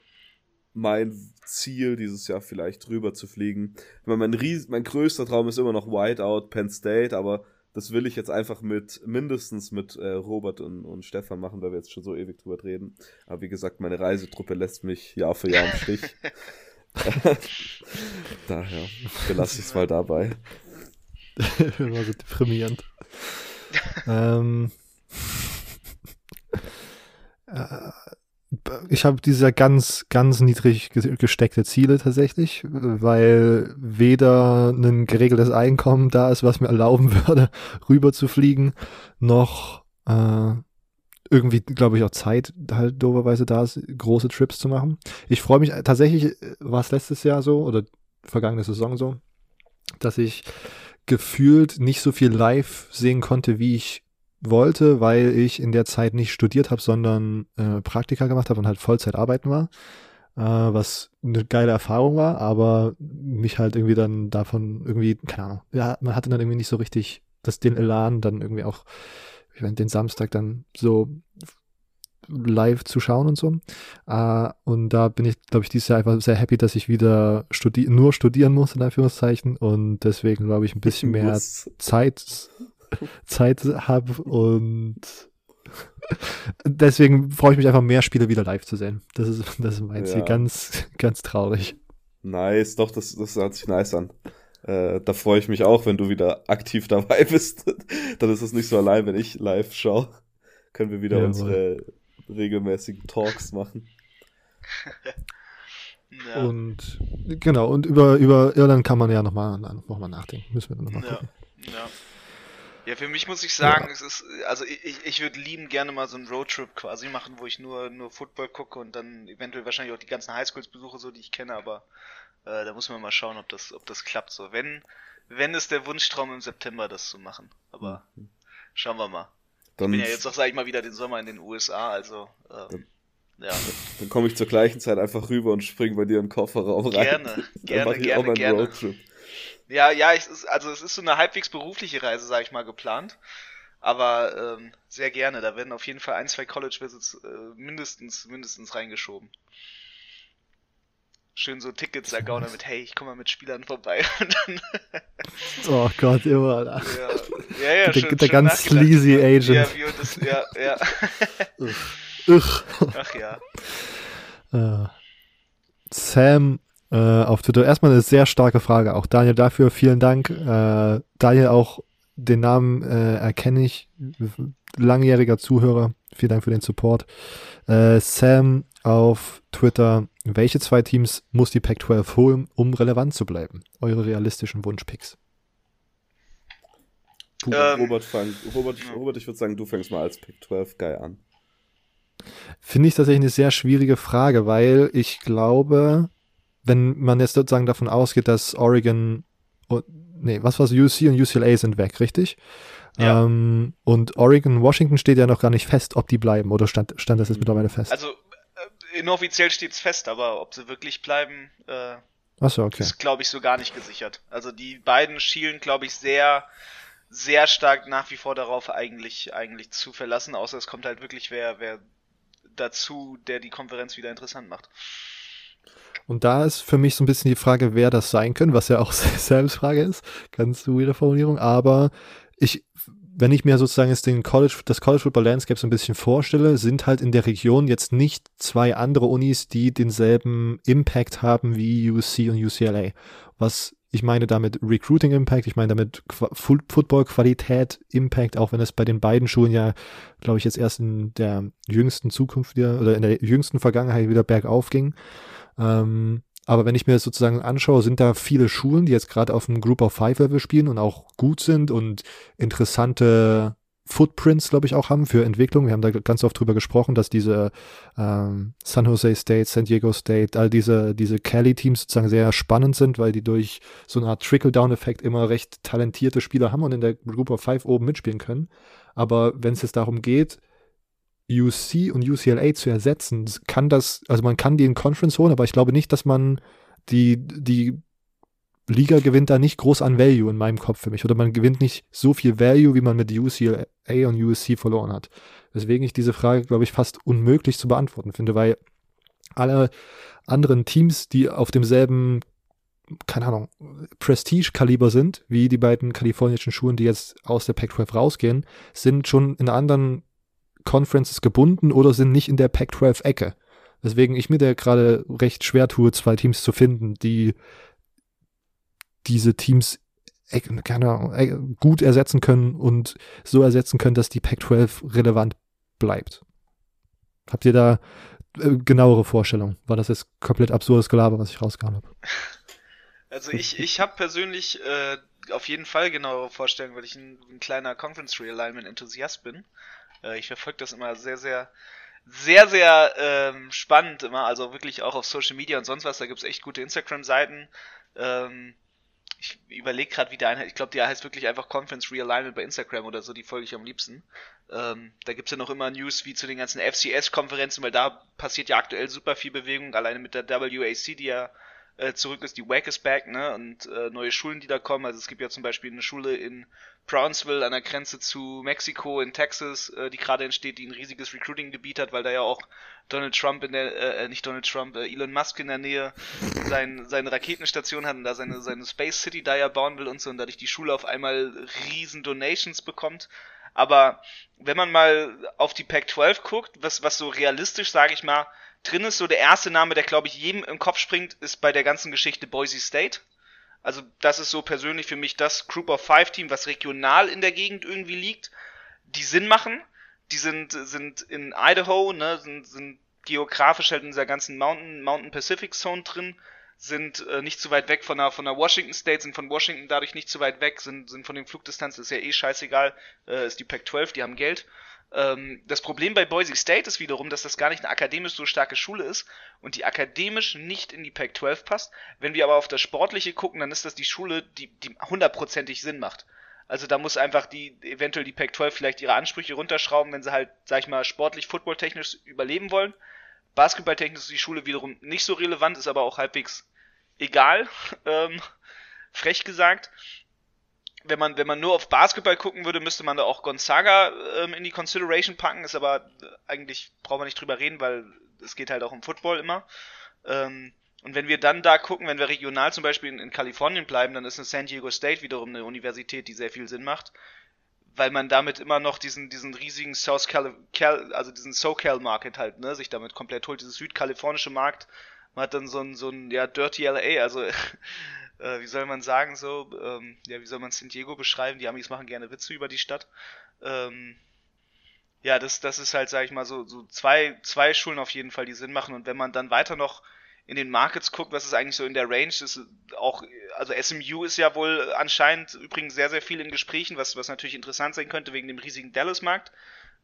mein Ziel dieses Jahr vielleicht rüber zu fliegen. Ich meine, mein, ries mein größter Traum ist immer noch Whiteout, Penn State, aber das will ich jetzt einfach mit, mindestens mit äh, Robert und, und Stefan machen, weil wir jetzt schon so ewig drüber reden. Aber wie gesagt, meine Reisetruppe lässt mich Jahr für Jahr im Stich. Daher belasse ich es mal dabei. Immer so deprimierend. ähm, äh, ich habe diese ganz, ganz niedrig ge- gesteckte Ziele tatsächlich, weil weder ein geregeltes Einkommen da ist, was mir erlauben würde, rüber zu fliegen, noch äh, irgendwie, glaube ich, auch Zeit halt doberweise da ist, große Trips zu machen. Ich freue mich tatsächlich, war es letztes Jahr so, oder vergangene Saison so, dass ich gefühlt nicht so viel live sehen konnte, wie ich wollte, weil ich in der Zeit nicht studiert habe, sondern äh, Praktika gemacht habe und halt Vollzeit arbeiten war, äh, was eine geile Erfahrung war, aber mich halt irgendwie dann davon irgendwie, keine Ahnung, ja, man hatte dann irgendwie nicht so richtig das den Elan dann irgendwie auch ich meine, den Samstag dann so live zu schauen und so. Uh, und da bin ich, glaube ich, dieses Jahr einfach sehr happy, dass ich wieder studi nur studieren muss, in Anführungszeichen. Und deswegen, glaube ich, ein bisschen mehr Zeit, Zeit habe und deswegen freue ich mich einfach mehr Spiele wieder live zu sehen. Das ist, das ist mein Ziel. Ganz, ganz traurig. Nice, doch, das, das hört sich nice an. Äh, da freue ich mich auch, wenn du wieder aktiv dabei bist. Dann ist es nicht so allein, wenn ich live schaue. Können wir wieder ja, unsere regelmäßigen Talks machen. ja. Und genau, und über, über Irland kann man ja nochmal noch mal nachdenken. Müssen wir dann nochmal ja. gucken. Ja. Ja, für mich muss ich sagen, ja. es ist, also ich, ich würde lieben gerne mal so einen Roadtrip quasi machen, wo ich nur, nur Football gucke und dann eventuell wahrscheinlich auch die ganzen Highschools besuche, so die ich kenne, aber äh, da muss man mal schauen, ob das, ob das klappt. So, wenn, wenn ist der Wunschtraum im September, das zu machen. Aber mhm. schauen wir mal. Dann ich bin ja jetzt auch, sag ich mal, wieder den Sommer in den USA, also ähm, ja. Dann komme ich zur gleichen Zeit einfach rüber und springe bei dir im Kofferraum rein. Gerne, gerne, gerne, gerne. Roadtrip. Ja, ja, ich, also es ist so eine halbwegs berufliche Reise, sag ich mal, geplant. Aber ähm, sehr gerne. Da werden auf jeden Fall ein, zwei College-Visits äh, mindestens, mindestens reingeschoben. Schön so Tickets ergaunern mit, hey, ich komme mal mit Spielern vorbei. oh Gott, immer. Ja, ja, ja der, schön, der schön ganz sleazy Agent. Ja, wie das, ja, ja. Ugh. Ach ja. Uh, Sam äh, auf Twitter. Erstmal eine sehr starke Frage. Auch Daniel dafür vielen Dank. Äh, Daniel auch den Namen äh, erkenne ich. Langjähriger Zuhörer. Vielen Dank für den Support. Äh, Sam auf Twitter. Welche zwei Teams muss die Pac-12 holen, um relevant zu bleiben? Eure realistischen Wunschpicks. Ähm, Robert, fang, Robert, Robert, ich würde sagen, du fängst mal als Pac-12-Guy an. Finde ich tatsächlich eine sehr schwierige Frage, weil ich glaube, wenn man jetzt sozusagen davon ausgeht, dass Oregon, oh, nee, was war's, UC und UCLA sind weg, richtig? Ja. Ähm, und Oregon, Washington steht ja noch gar nicht fest, ob die bleiben, oder stand, stand das jetzt mittlerweile fest? Also, äh, inoffiziell steht's fest, aber ob sie wirklich bleiben, äh, so, okay. ist, glaube ich, so gar nicht gesichert. Also, die beiden schielen, glaube ich, sehr, sehr stark nach wie vor darauf eigentlich, eigentlich zu verlassen, außer es kommt halt wirklich wer, wer dazu, der die Konferenz wieder interessant macht. Und da ist für mich so ein bisschen die Frage, wer das sein könnte, was ja auch selbst Frage ist. Ganz weirde Formulierung. Aber ich, wenn ich mir sozusagen jetzt den College, das College Football Landscape so ein bisschen vorstelle, sind halt in der Region jetzt nicht zwei andere Unis, die denselben Impact haben wie UC und UCLA. Was ich meine damit Recruiting Impact, ich meine damit Football Qualität Impact, auch wenn es bei den beiden Schulen ja, glaube ich, jetzt erst in der jüngsten Zukunft wieder oder in der jüngsten Vergangenheit wieder bergauf ging. Ähm, aber wenn ich mir das sozusagen anschaue, sind da viele Schulen, die jetzt gerade auf dem Group of Five Level spielen und auch gut sind und interessante Footprints, glaube ich, auch haben für Entwicklung. Wir haben da ganz oft drüber gesprochen, dass diese ähm, San Jose State, San Diego State, all diese, diese Cali-Teams sozusagen sehr spannend sind, weil die durch so eine Art Trickle-Down-Effekt immer recht talentierte Spieler haben und in der Group of Five oben mitspielen können. Aber wenn es jetzt darum geht, UC und UCLA zu ersetzen, kann das, also man kann die in Conference holen, aber ich glaube nicht, dass man die, die Liga gewinnt da nicht groß an Value in meinem Kopf für mich. Oder man gewinnt nicht so viel Value, wie man mit UCLA und USC verloren hat. Weswegen ich diese Frage, glaube ich, fast unmöglich zu beantworten finde, weil alle anderen Teams, die auf demselben, keine Ahnung, Prestige-Kaliber sind, wie die beiden kalifornischen Schulen, die jetzt aus der Pac-12 rausgehen, sind schon in anderen Conferences gebunden oder sind nicht in der Pac-12-Ecke. Weswegen ich mir da gerade recht schwer tue, zwei Teams zu finden, die diese Teams keine gut ersetzen können und so ersetzen können, dass die Pac-12 relevant bleibt. Habt ihr da äh, genauere Vorstellungen? War das jetzt komplett absurdes Gelaber, was ich rausgehauen habe? Also ich, ich habe persönlich äh, auf jeden Fall genauere Vorstellungen, weil ich ein, ein kleiner Conference Realignment Enthusiast bin. Äh, ich verfolge das immer sehr, sehr, sehr, sehr ähm, spannend immer, also wirklich auch auf Social Media und sonst was. Da gibt's echt gute Instagram-Seiten, Ähm, ich überlege gerade, wie der eine, ich glaube, der heißt wirklich einfach Conference Realignment bei Instagram oder so, die folge ich am liebsten. Ähm, da gibt's ja noch immer News wie zu den ganzen FCS-Konferenzen, weil da passiert ja aktuell super viel Bewegung, alleine mit der WAC, die ja äh, zurück ist, die WAC ist back, ne, und äh, neue Schulen, die da kommen. Also es gibt ja zum Beispiel eine Schule in Brownsville an der Grenze zu Mexiko in Texas, äh, die gerade entsteht, die ein riesiges Recruiting-Gebiet hat, weil da ja auch Donald Trump in der, äh, äh nicht Donald Trump, äh, Elon Musk in der Nähe sein, seine Raketenstation hat und da seine, seine Space City da ja bauen will und so und dadurch die Schule auf einmal riesen Donations bekommt. Aber wenn man mal auf die Pac-12 guckt, was, was so realistisch, sage ich mal, drin ist, so der erste Name, der glaube ich jedem im Kopf springt, ist bei der ganzen Geschichte Boise State. Also das ist so persönlich für mich das Group of Five Team, was regional in der Gegend irgendwie liegt, die Sinn machen. Die sind, sind in Idaho, ne, sind, sind geografisch halt in dieser ganzen Mountain, Mountain Pacific Zone drin, sind äh, nicht zu weit weg von der, von der Washington State, sind von Washington dadurch nicht zu weit weg, sind, sind von den Flugdistanzen, ist ja eh scheißegal, äh, ist die Pac-12, die haben Geld. Ähm, das Problem bei Boise State ist wiederum, dass das gar nicht eine akademisch so starke Schule ist und die akademisch nicht in die Pac-12 passt. Wenn wir aber auf das Sportliche gucken, dann ist das die Schule, die, die hundertprozentig Sinn macht. Also da muss einfach die, eventuell die Pac-12 vielleicht ihre Ansprüche runterschrauben, wenn sie halt, sag ich mal, sportlich, footballtechnisch überleben wollen. Basketballtechnisch ist die Schule wiederum nicht so relevant, ist aber auch halbwegs egal, ähm, frech gesagt wenn man, wenn man nur auf Basketball gucken würde, müsste man da auch Gonzaga ähm, in die Consideration packen. Ist aber eigentlich braucht man nicht drüber reden, weil es geht halt auch um Football immer. Ähm, und wenn wir dann da gucken, wenn wir regional zum Beispiel in, in, Kalifornien bleiben, dann ist eine San Diego State wiederum eine Universität, die sehr viel Sinn macht, weil man damit immer noch diesen, diesen riesigen South Cal, Cal also diesen SoCal Market halt, ne, sich damit komplett holt, dieses südkalifornische Markt. Man hat dann so ein, so ein, ja, Dirty LA, also äh, wie soll man sagen, so, ähm, ja, wie soll man San Diego beschreiben? Die Amis machen gerne Witze über die Stadt. Ähm, ja, das, das ist halt, sag ich mal, so, so zwei, zwei Schulen auf jeden Fall, die Sinn machen. Und wenn man dann weiter noch in den Markets guckt, was ist eigentlich so in der Range, ist auch, also SMU ist ja wohl anscheinend übrigens sehr, sehr viel in Gesprächen, was, was natürlich interessant sein könnte wegen dem riesigen Dallas-Markt,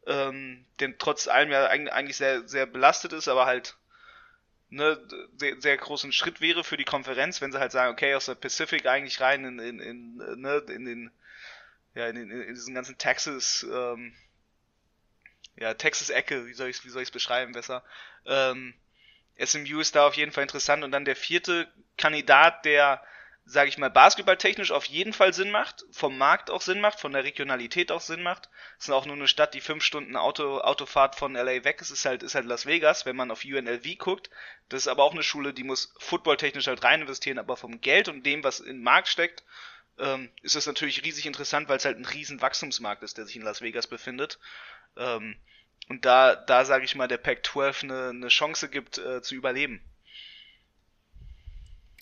ähm, den trotz allem ja eigentlich sehr, sehr belastet ist, aber halt ne, sehr, sehr großen Schritt wäre für die Konferenz, wenn sie halt sagen, okay, aus der Pacific eigentlich rein in, in, in, ne, in den, ja, in, in, in diesen ganzen Texas, ähm, ja, Texas-Ecke, wie soll ich wie soll ich's beschreiben besser? Ähm, SMU ist da auf jeden Fall interessant und dann der vierte Kandidat, der sage ich mal, basketballtechnisch auf jeden Fall Sinn macht, vom Markt auch Sinn macht, von der Regionalität auch Sinn macht. Es ist auch nur eine Stadt, die fünf Stunden Auto, Autofahrt von LA weg ist, ist halt, ist halt Las Vegas, wenn man auf UNLV guckt. Das ist aber auch eine Schule, die muss footballtechnisch halt rein investieren, aber vom Geld und dem, was im Markt steckt, ähm, ist das natürlich riesig interessant, weil es halt ein riesen Wachstumsmarkt ist, der sich in Las Vegas befindet. Ähm, und da, da sage ich mal, der Pac-12 eine, eine Chance gibt, äh, zu überleben.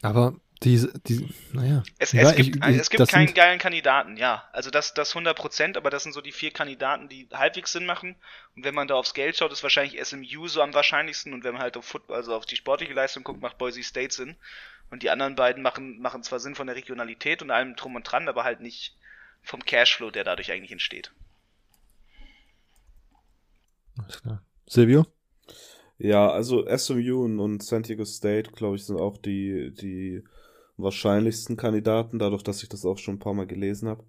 Aber diese, die, naja. Es, es ja, gibt, ich, es gibt keinen geilen Kandidaten, ja. Also das, das 100 Prozent, aber das sind so die vier Kandidaten, die halbwegs Sinn machen. Und wenn man da aufs Geld schaut, ist wahrscheinlich SMU so am wahrscheinlichsten. Und wenn man halt auf Football, also auf die sportliche Leistung guckt, macht Boise State Sinn. Und die anderen beiden machen, machen zwar Sinn von der Regionalität und allem drum und dran, aber halt nicht vom Cashflow, der dadurch eigentlich entsteht. Alles klar. Silvio? Ja, also SMU und San Diego State, glaube ich, sind auch die, die wahrscheinlichsten Kandidaten, dadurch, dass ich das auch schon ein paar Mal gelesen habe.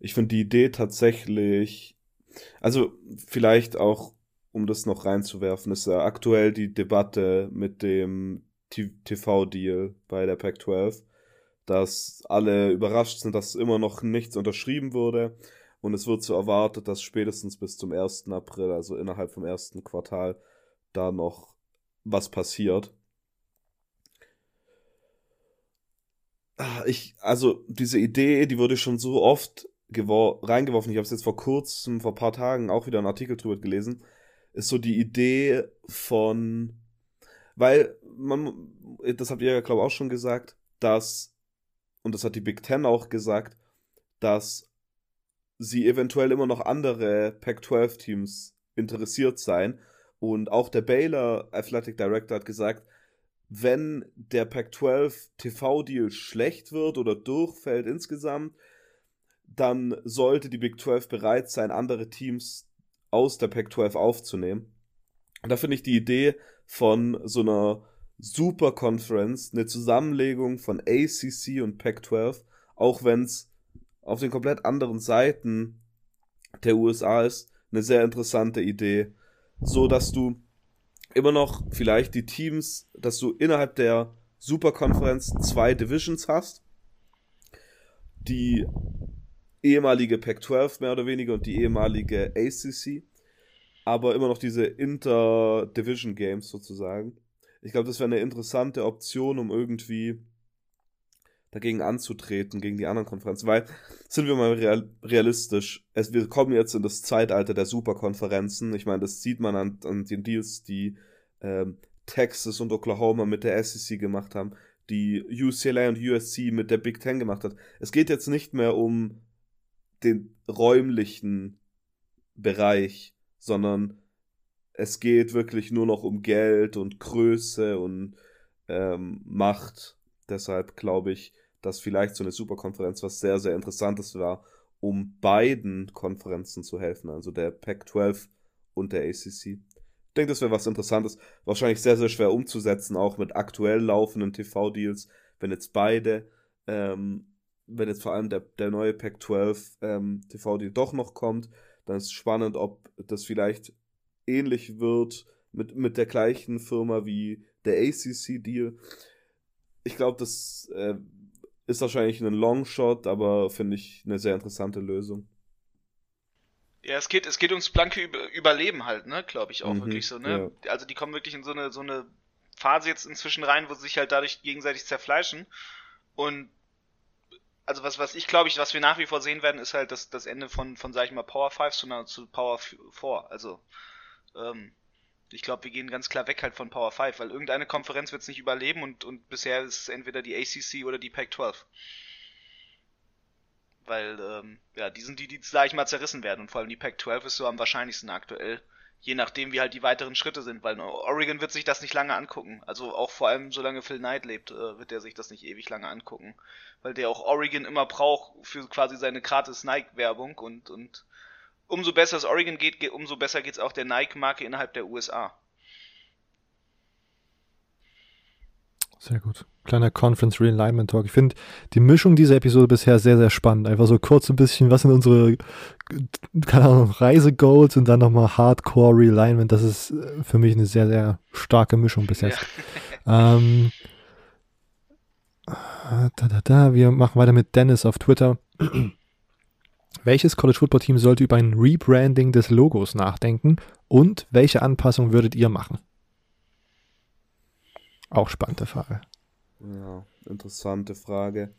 Ich finde die Idee tatsächlich, also vielleicht auch, um das noch reinzuwerfen, ist ja aktuell die Debatte mit dem TV-Deal bei der Pac-12, dass alle überrascht sind, dass immer noch nichts unterschrieben wurde. Und es wird so erwartet, dass spätestens bis zum 1. April, also innerhalb vom ersten Quartal, da noch was passiert. Ich, also diese Idee, die wurde schon so oft reingeworfen. Ich habe es jetzt vor kurzem, vor paar Tagen auch wieder einen Artikel drüber gelesen. Ist so die Idee von, weil man, das habt ihr ja glaube ich auch schon gesagt, dass und das hat die Big Ten auch gesagt, dass sie eventuell immer noch andere Pac-12 Teams interessiert seien und auch der Baylor Athletic Director hat gesagt, wenn der Pac-12 TV-Deal schlecht wird oder durchfällt insgesamt, dann sollte die Big 12 bereit sein, andere Teams aus der Pac-12 aufzunehmen. Und da finde ich die Idee von so einer Super Conference, eine Zusammenlegung von ACC und Pac-12, auch wenn es auf den komplett anderen Seiten der USA ist, eine sehr interessante Idee, so dass du immer noch vielleicht die Teams, dass du innerhalb der Superkonferenz zwei Divisions hast. Die ehemalige Pac-12 mehr oder weniger und die ehemalige ACC. Aber immer noch diese Inter-Division Games sozusagen. Ich glaube, das wäre eine interessante Option, um irgendwie dagegen anzutreten, gegen die anderen Konferenzen. Weil, sind wir mal real, realistisch, es, wir kommen jetzt in das Zeitalter der Superkonferenzen. Ich meine, das sieht man an, an den Deals, die ähm, Texas und Oklahoma mit der SEC gemacht haben, die UCLA und USC mit der Big Ten gemacht hat. Es geht jetzt nicht mehr um den räumlichen Bereich, sondern es geht wirklich nur noch um Geld und Größe und ähm, Macht. Deshalb glaube ich, dass vielleicht so eine Superkonferenz was sehr, sehr Interessantes war, um beiden Konferenzen zu helfen, also der Pac-12 und der ACC. Ich denke, das wäre was Interessantes. Wahrscheinlich sehr, sehr schwer umzusetzen, auch mit aktuell laufenden TV-Deals, wenn jetzt beide, ähm, wenn jetzt vor allem der, der neue Pac-12 ähm, TV-Deal doch noch kommt, dann ist spannend, ob das vielleicht ähnlich wird mit, mit der gleichen Firma wie der ACC-Deal. Ich glaube, das äh, ist wahrscheinlich ein Longshot, aber finde ich eine sehr interessante Lösung. Ja, es geht, es geht ums blanke Überleben halt, ne, glaube ich auch mhm, wirklich so, ne? Ja. Also die kommen wirklich in so eine, so eine Phase jetzt inzwischen rein, wo sie sich halt dadurch gegenseitig zerfleischen. Und also was, was ich glaube ich, was wir nach wie vor sehen werden, ist halt das, das Ende von, von, sag ich mal, Power 5 zu, zu Power 4. Also, ähm, ich glaube, wir gehen ganz klar weg halt von Power 5, weil irgendeine Konferenz wird es nicht überleben und, und bisher ist es entweder die ACC oder die Pac-12. Weil, ähm, ja, die sind die, die, sag ich mal, zerrissen werden und vor allem die Pac-12 ist so am wahrscheinlichsten aktuell. Je nachdem, wie halt die weiteren Schritte sind, weil Oregon wird sich das nicht lange angucken. Also auch vor allem, solange Phil Knight lebt, äh, wird er sich das nicht ewig lange angucken. Weil der auch Oregon immer braucht für quasi seine gratis Nike-Werbung und, und umso besser es Oregon geht, umso besser geht es auch der Nike-Marke innerhalb der USA. Sehr gut. Kleiner Conference Realignment Talk. Ich finde die Mischung dieser Episode bisher sehr, sehr spannend. Einfach so kurz ein bisschen, was sind unsere, keine Ahnung, Reisegoals und dann nochmal Hardcore Realignment. Das ist äh, für mich eine sehr, sehr starke Mischung bis jetzt. Ja. ähm, da, da, da. Wir machen weiter mit Dennis auf Twitter. Welches College Football Team sollte über ein Rebranding des Logos nachdenken und welche Anpassung würdet ihr machen? Auch spannende Frage. Ja, interessante Frage.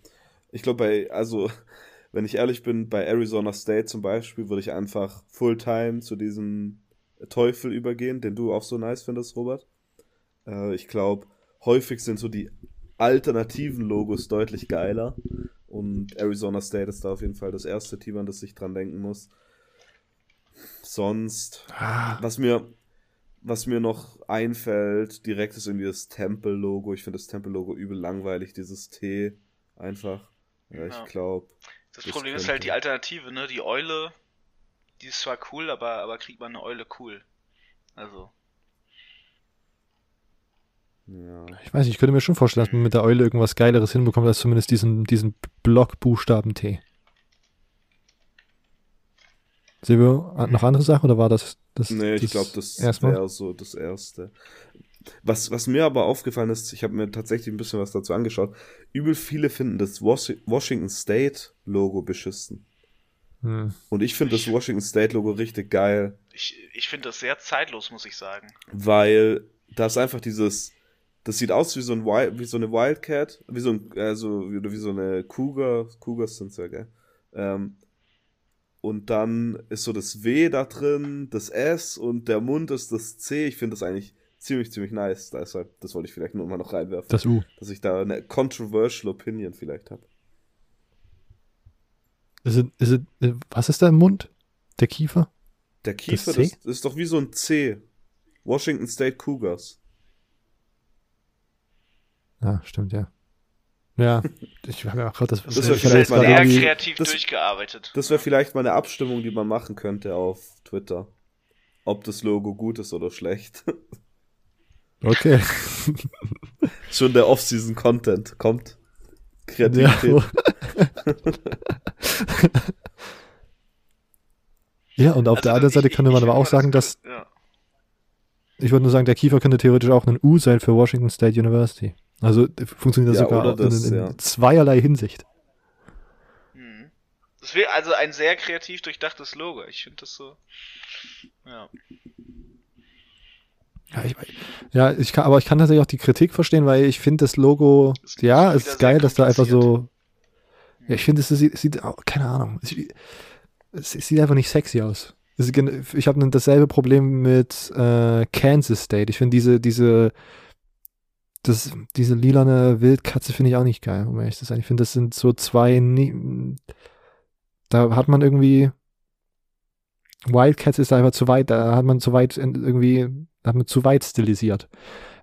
Ich glaube, bei, also, wenn ich ehrlich bin, bei Arizona State zum Beispiel würde ich einfach Fulltime zu diesem Teufel übergehen, den du auch so nice findest, Robert. Äh, ich glaube, häufig sind so die alternativen Logos deutlich geiler. Und Arizona State ist da auf jeden Fall das erste Team, an das ich dran denken muss. Sonst, ah. was mir, was mir noch einfällt, direkt ist irgendwie das Temple-Logo. Ich finde das Temple-Logo übel langweilig, dieses T einfach. Ja, ich glaube. Das, das Problem ist halt die Alternative, ne? Die Eule, die ist zwar cool, aber, aber kriegt man eine Eule cool. Also. Ja. Ich weiß nicht, ich könnte mir schon vorstellen, dass man mit der Eule irgendwas Geileres hinbekommt, als zumindest diesen, diesen Blockbuchstaben T. Silvio, noch andere Sachen oder war das das? Nee, ich glaube, das wäre so das erste. Was, was mir aber aufgefallen ist, ich habe mir tatsächlich ein bisschen was dazu angeschaut. Übel viele finden das Washington State Logo beschissen. Hm. Und ich finde das Washington State Logo richtig geil. Ich, ich finde das sehr zeitlos, muss ich sagen. Weil da ist einfach dieses, das sieht aus wie so, ein Wild, wie so eine Wildcat, wie so, ein, also, wie, wie so eine Cougar. Cougars sind ja, gell? Ähm, und dann ist so das W da drin, das S und der Mund ist das C. Ich finde das eigentlich ziemlich, ziemlich nice. Deshalb, das wollte ich vielleicht nur mal noch reinwerfen. Das U. Dass ich da eine controversial Opinion vielleicht habe. Ist es, ist es, was ist da im Mund? Der Kiefer? Der Kiefer, das, das, ist doch wie so ein C. Washington State Cougars. Ja, stimmt, ja. Ja, ich habe ja auch gerade das, das wäre vielleicht mal sehr kreativ das, durchgearbeitet. Das wäre vielleicht mal eine Abstimmung, die man machen könnte auf Twitter. Ob das Logo gut ist oder schlecht. Okay. Schon der Off-Season-Content kommt. Kreativität. Ja, ja und auf Also, der anderen Seite könnte man aber auch sagen, dass, Ja. ich würde nur sagen, der Kiefer könnte theoretisch auch ein U sein für Washington State University. Also funktioniert das Ja, sogar das, in, in ja. zweierlei Hinsicht. Mhm. Das wäre also ein sehr kreativ durchdachtes Logo. Ich finde das so. Ja. Ja, ich, ja ich kann, aber ich kann tatsächlich auch die Kritik verstehen, weil ich finde das Logo, Ist ja, es ist geil, dass da einfach so, ja, ich finde, es sieht, sieht auch- keine Ahnung, es, es, es sieht einfach nicht sexy aus. Es Ich habe dasselbe Problem mit äh, Kansas State. Ich finde diese, diese, das, diese lilane Wildkatze finde ich auch nicht geil, um ehrlich zu sein. Ich finde, das sind so zwei, nie- da hat man irgendwie, Wildcats ist einfach zu weit, da hat man zu weit irgendwie, hat man zu weit stilisiert.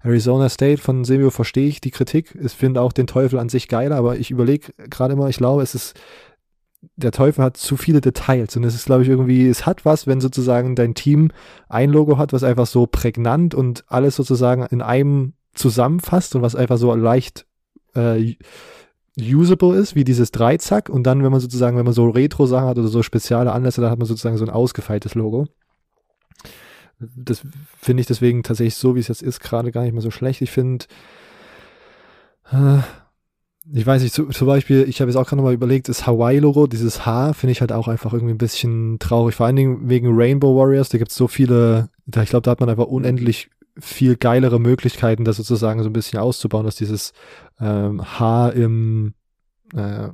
Arizona State von Semio verstehe ich die Kritik. Ich finde auch den Teufel an sich geiler, aber ich überlege gerade immer, ich glaube, es ist, der Teufel hat zu viele Details und es ist, glaube ich, irgendwie, es hat was, wenn sozusagen dein Team ein Logo hat, was einfach so prägnant und alles sozusagen in einem zusammenfasst und was einfach so leicht äh, usable ist, wie dieses Dreizack. Und dann, wenn man sozusagen, wenn man so Retro-Sachen hat oder so spezielle Anlässe, dann hat man sozusagen so ein ausgefeiltes Logo. Das finde ich deswegen tatsächlich so, wie es jetzt ist, gerade gar nicht mehr so schlecht. Ich finde, äh, ich weiß nicht, zu, zum Beispiel, ich habe jetzt auch gerade nochmal überlegt, das Hawaii-Logo, dieses H, finde ich halt auch einfach irgendwie ein bisschen traurig. Vor allen Dingen wegen Rainbow Warriors, da gibt es so viele, da, ich glaube, da hat man einfach unendlich viel geilere Möglichkeiten, das sozusagen so ein bisschen auszubauen, dass dieses ähm, H im äh,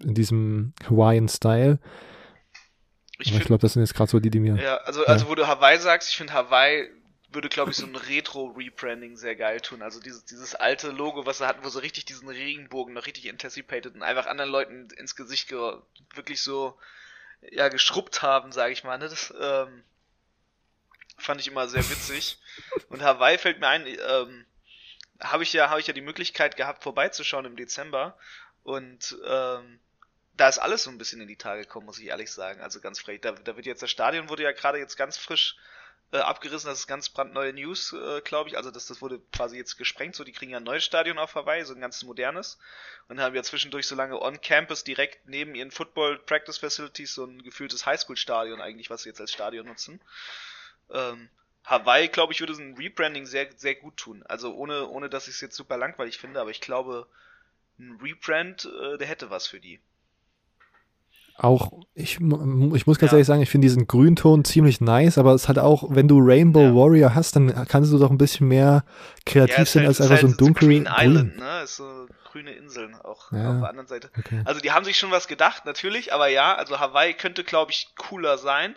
in diesem Hawaiian-Style. Ich Aber ich finde, glaube, das sind jetzt gerade so die, die mir. ja, also, also wo du Hawaii sagst, ich finde Hawaii würde, glaube ich, so ein Retro-Rebranding sehr geil tun. Also dieses, dieses alte Logo, was sie hatten, wo sie richtig diesen Regenbogen noch richtig anticipated und einfach anderen Leuten ins Gesicht ge wirklich so ja, geschrubbt haben, sage ich mal. Ne? Das ähm, fand ich immer sehr witzig. Und Hawaii fällt mir ein, ähm, habe ich ja, habe ich ja die Möglichkeit gehabt, vorbeizuschauen im Dezember. Und ähm, da ist alles so ein bisschen in die Tage gekommen, muss ich ehrlich sagen. Also ganz frech. Da, da wird jetzt das Stadion wurde ja gerade jetzt ganz frisch äh, abgerissen. Das ist ganz brandneue News, äh, glaube ich. Also das, das wurde quasi jetzt gesprengt. So, die kriegen ja ein neues Stadion auf Hawaii, so ein ganz modernes. Und haben ja zwischendurch so lange on Campus direkt neben ihren Football Practice Facilities so ein gefühltes Highschool-Stadion eigentlich, was sie jetzt als Stadion nutzen. Ähm, Hawaii, glaube ich, würde so ein Rebranding sehr, sehr gut tun. Also ohne, ohne dass ich es jetzt super langweilig finde, aber ich glaube, ein Rebrand, äh, der hätte was für die. Auch, ich, ich muss ganz Ja. ehrlich sagen, ich finde diesen Grünton ziemlich nice, aber es hat auch, wenn du Rainbow Ja. Warrior hast, dann kannst du doch ein bisschen mehr kreativ ist sein halt- als einfach so ein halt dunkel Green. Island, ne? Ist so grüne Inseln auch Ja. auf der anderen Seite. Okay. Also die haben sich schon was gedacht, natürlich, aber ja, also Hawaii könnte, glaube ich, cooler sein.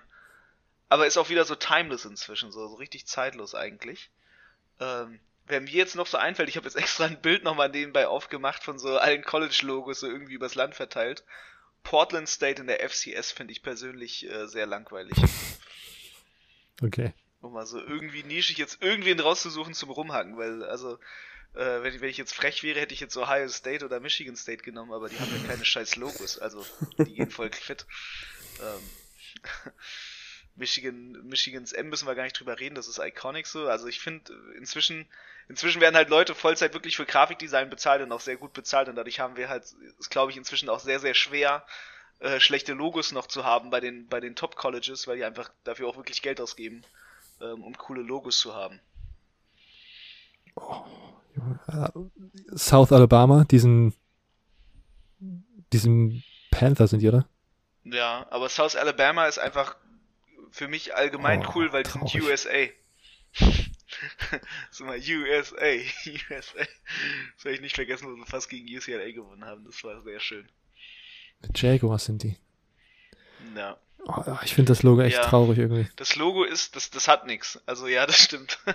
Aber ist auch wieder so timeless inzwischen, so, so richtig zeitlos eigentlich. Ähm, wer mir jetzt noch so einfällt, ich habe jetzt extra ein Bild nochmal nebenbei aufgemacht von so allen College-Logos so irgendwie übers Land verteilt. Portland State in der FCS finde ich persönlich äh, sehr langweilig. Okay. Um mal so irgendwie nischig jetzt irgendwen rauszusuchen zum Rumhacken, weil, also, äh, wenn, ich, wenn ich jetzt frech wäre, hätte ich jetzt Ohio State oder Michigan State genommen, aber die haben ja keine scheiß Logos, also die gehen voll fit. Ähm, Michigan, Michigans M müssen wir gar nicht drüber reden, das ist iconic so. Also ich finde, inzwischen, inzwischen werden halt Leute Vollzeit wirklich für Grafikdesign bezahlt und auch sehr gut bezahlt und dadurch haben wir halt, ist glaube ich inzwischen auch sehr, sehr schwer, äh, schlechte Logos noch zu haben bei den, bei den Top Colleges, weil die einfach dafür auch wirklich Geld ausgeben, ähm, um coole Logos zu haben. Äh, South Alabama, diesen, diesen Panther sind die, oder? Ja, aber South Alabama ist einfach für mich allgemein Oh, cool, weil die sind USA. so mal USA, USA. Das werde ich nicht vergessen, wo sie fast gegen UCLA gewonnen haben. Das war sehr schön. Jaguars sind die. Ja. Oh, ich finde das Logo echt Ja. traurig irgendwie. Das Logo ist, das, das hat nix. Also ja, das stimmt.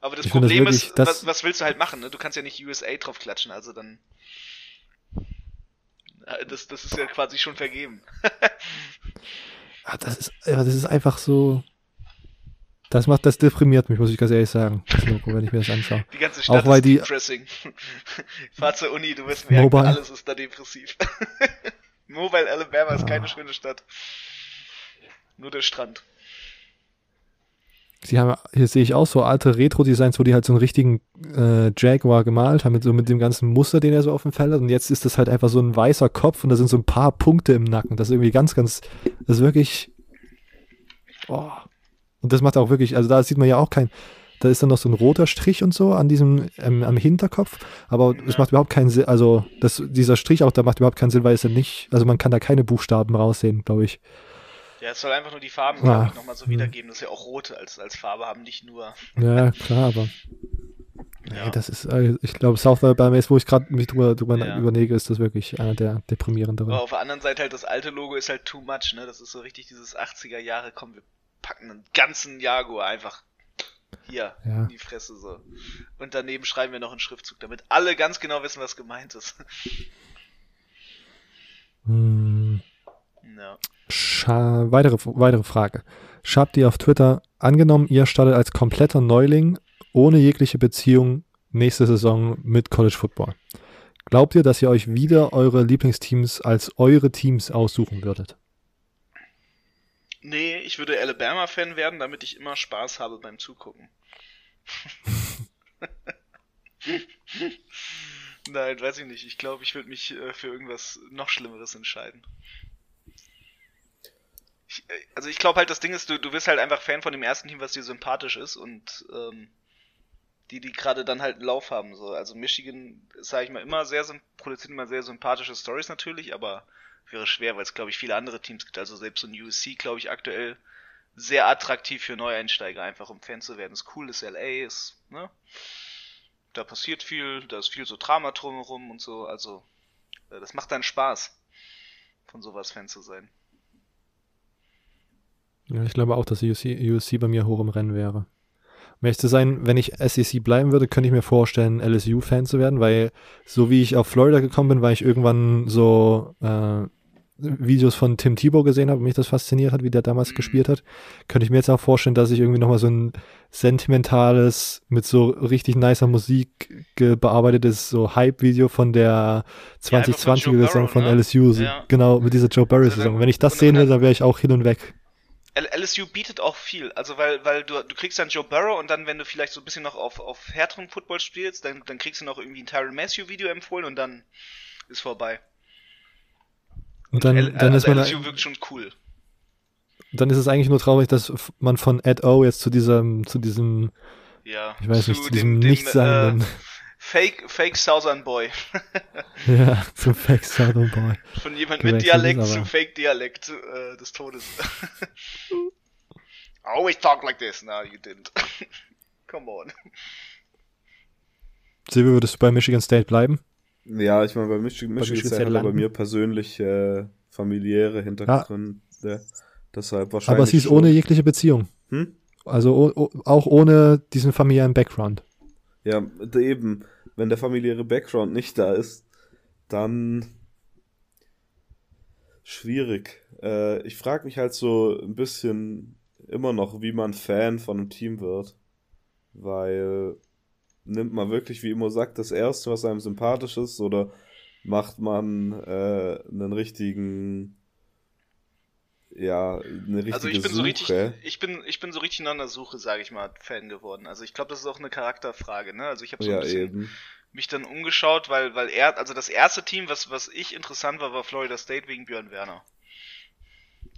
Aber das Ich finde das Problem wirklich- ist, was, was willst du halt machen? Ne? Du kannst ja nicht USA drauf klatschen, also dann. Das, das ist ja quasi schon vergeben. Ah, das ist, ja, das ist einfach so. Das macht, das deprimiert mich, muss ich ganz ehrlich sagen, das Logo, wenn ich mir das anschaue. Die ganze Stadt Auch weil ist die- depressing. Fahr zur Uni, du wirst merken, Mobile. alles ist da depressiv. Mobile Alabama ist keine Ah. schöne Stadt. Nur der Strand. Sie haben, hier sehe ich auch so alte Retro-Designs, wo die halt so einen richtigen äh, Jaguar gemalt haben, mit, so mit dem ganzen Muster, den er so auf dem Fell hat. Und jetzt ist das halt einfach so ein weißer Kopf und da sind so ein paar Punkte im Nacken. Das ist irgendwie ganz, ganz, das ist wirklich. Oh. Und das macht auch wirklich, also da sieht man ja auch kein, da ist dann noch so ein roter Strich und so an diesem, ähm, am Hinterkopf, aber es macht überhaupt keinen Sinn, also das, dieser Strich auch, da macht überhaupt keinen Sinn, weil es ja nicht, also man kann da keine Buchstaben raussehen, glaube ich. Ja, es soll einfach nur die Farben, ich, nochmal so wiedergeben, dass wir auch rote als, als Farbe haben, nicht nur. Ja, klar, aber. Ja. Nee, das ist, äh, ich glaube, South by Mace, wo ich gerade mich drüber, drüber ja. überlege, ist das wirklich einer der deprimierenderen. Aber auf der anderen Seite halt, das alte Logo ist halt too much, ne? Das ist so richtig dieses 80er Jahre, komm, wir packen einen ganzen Jaguar einfach hier ja. in die Fresse so. Und daneben schreiben wir noch einen Schriftzug, damit alle ganz genau wissen, was gemeint ist. Hm. Ja. Scha weitere, weitere Frage. Schreibt ihr auf Twitter, angenommen, ihr startet als kompletter Neuling ohne jegliche Beziehung nächste Saison mit College Football. Glaubt ihr, dass ihr euch wieder eure Lieblingsteams als eure Teams aussuchen würdet? Nee, ich würde Alabama-Fan werden, damit ich immer Spaß habe beim Zugucken. Nein, weiß ich nicht. Ich glaube, ich würde mich äh, für irgendwas noch Schlimmeres entscheiden. Ich, äh, also ich glaube halt, das Ding ist, du, du bist halt einfach Fan von dem ersten Team, was dir sympathisch ist und ähm, die, die gerade dann halt einen Lauf haben. So. Also Michigan, sage ich mal, immer sehr produziert immer sehr sympathische Stories natürlich, aber wäre schwer, weil es glaube ich viele andere Teams gibt. Also selbst so ein USC, glaube ich, aktuell sehr attraktiv für Neueinsteiger, einfach um Fan zu werden. Ist cool, ist LA, ist, ne? Da passiert viel, da ist viel so Drama drumherum und so, also äh, das macht dann Spaß, von sowas Fan zu sein. Ja, ich glaube auch, dass USC, USC bei mir hoch im Rennen wäre. Um ehrlich zu sein, wenn ich SEC bleiben würde, könnte ich mir vorstellen, LSU-Fan zu werden, weil so wie ich auf Florida gekommen bin, war ich irgendwann so äh, Videos von Tim Tebow gesehen habe und mich das fasziniert hat, wie der damals gespielt hat, könnte ich mir jetzt auch vorstellen, dass ich irgendwie nochmal so ein sentimentales, mit so richtig nicer Musik bearbeitetes so Hype-Video von der 2020er ja, Saison von ne? LSU, ja. genau, mit dieser Joe Burrow-Saison. Wenn ich das sehen würde, dann wäre ich auch hin und weg. LSU bietet auch viel, also weil, weil du, du kriegst dann Joe Burrow und dann, wenn du vielleicht so ein bisschen noch auf, auf härteren Football spielst, dann, dann kriegst du noch irgendwie ein Tyron Matthew Video empfohlen und dann ist vorbei. Und dann, L dann also ist man. LSU wirkt schon cool. Dann ist es eigentlich nur traurig, dass man von Ed O jetzt zu diesem, zu diesem, ja, ich weiß nicht, zu diesem Nichtsagenden. Äh, Fake, Fake Southern Boy. ja, zum Fake Southern Boy. Von jemand mit Dialekt zu Fake Dialekt äh, des Todes. I always talk like this. No, you didn't. Come on. Silvio, würdest du bei Michigan State bleiben? Ja, ich meine, bei Michigan, Michigan, Michigan State hat bei mir persönlich äh, familiäre Hintergründe. Ja. Deshalb wahrscheinlich. Aber sie ist ohne jegliche Beziehung. Hm? Also auch ohne diesen familiären Background. Ja, eben, wenn der familiäre Background nicht da ist, dann schwierig. Äh, ich frage mich halt so ein bisschen immer noch, wie man Fan von einem Team wird. Weil nimmt man wirklich, wie Immo sagt, das Erste, was einem sympathisch ist, oder macht man äh, einen richtigen ja, eine richtige Also ich bin Suche. so richtig, ich bin, ich bin so richtig nach einer Suche, sage ich mal, Fan geworden. Also ich glaube, das ist auch eine Charakterfrage, ne? Also ich habe so ja, ein bisschen eben. mich dann umgeschaut, weil, weil er, also das erste Team, was, was ich interessant war, war Florida State wegen Björn Werner.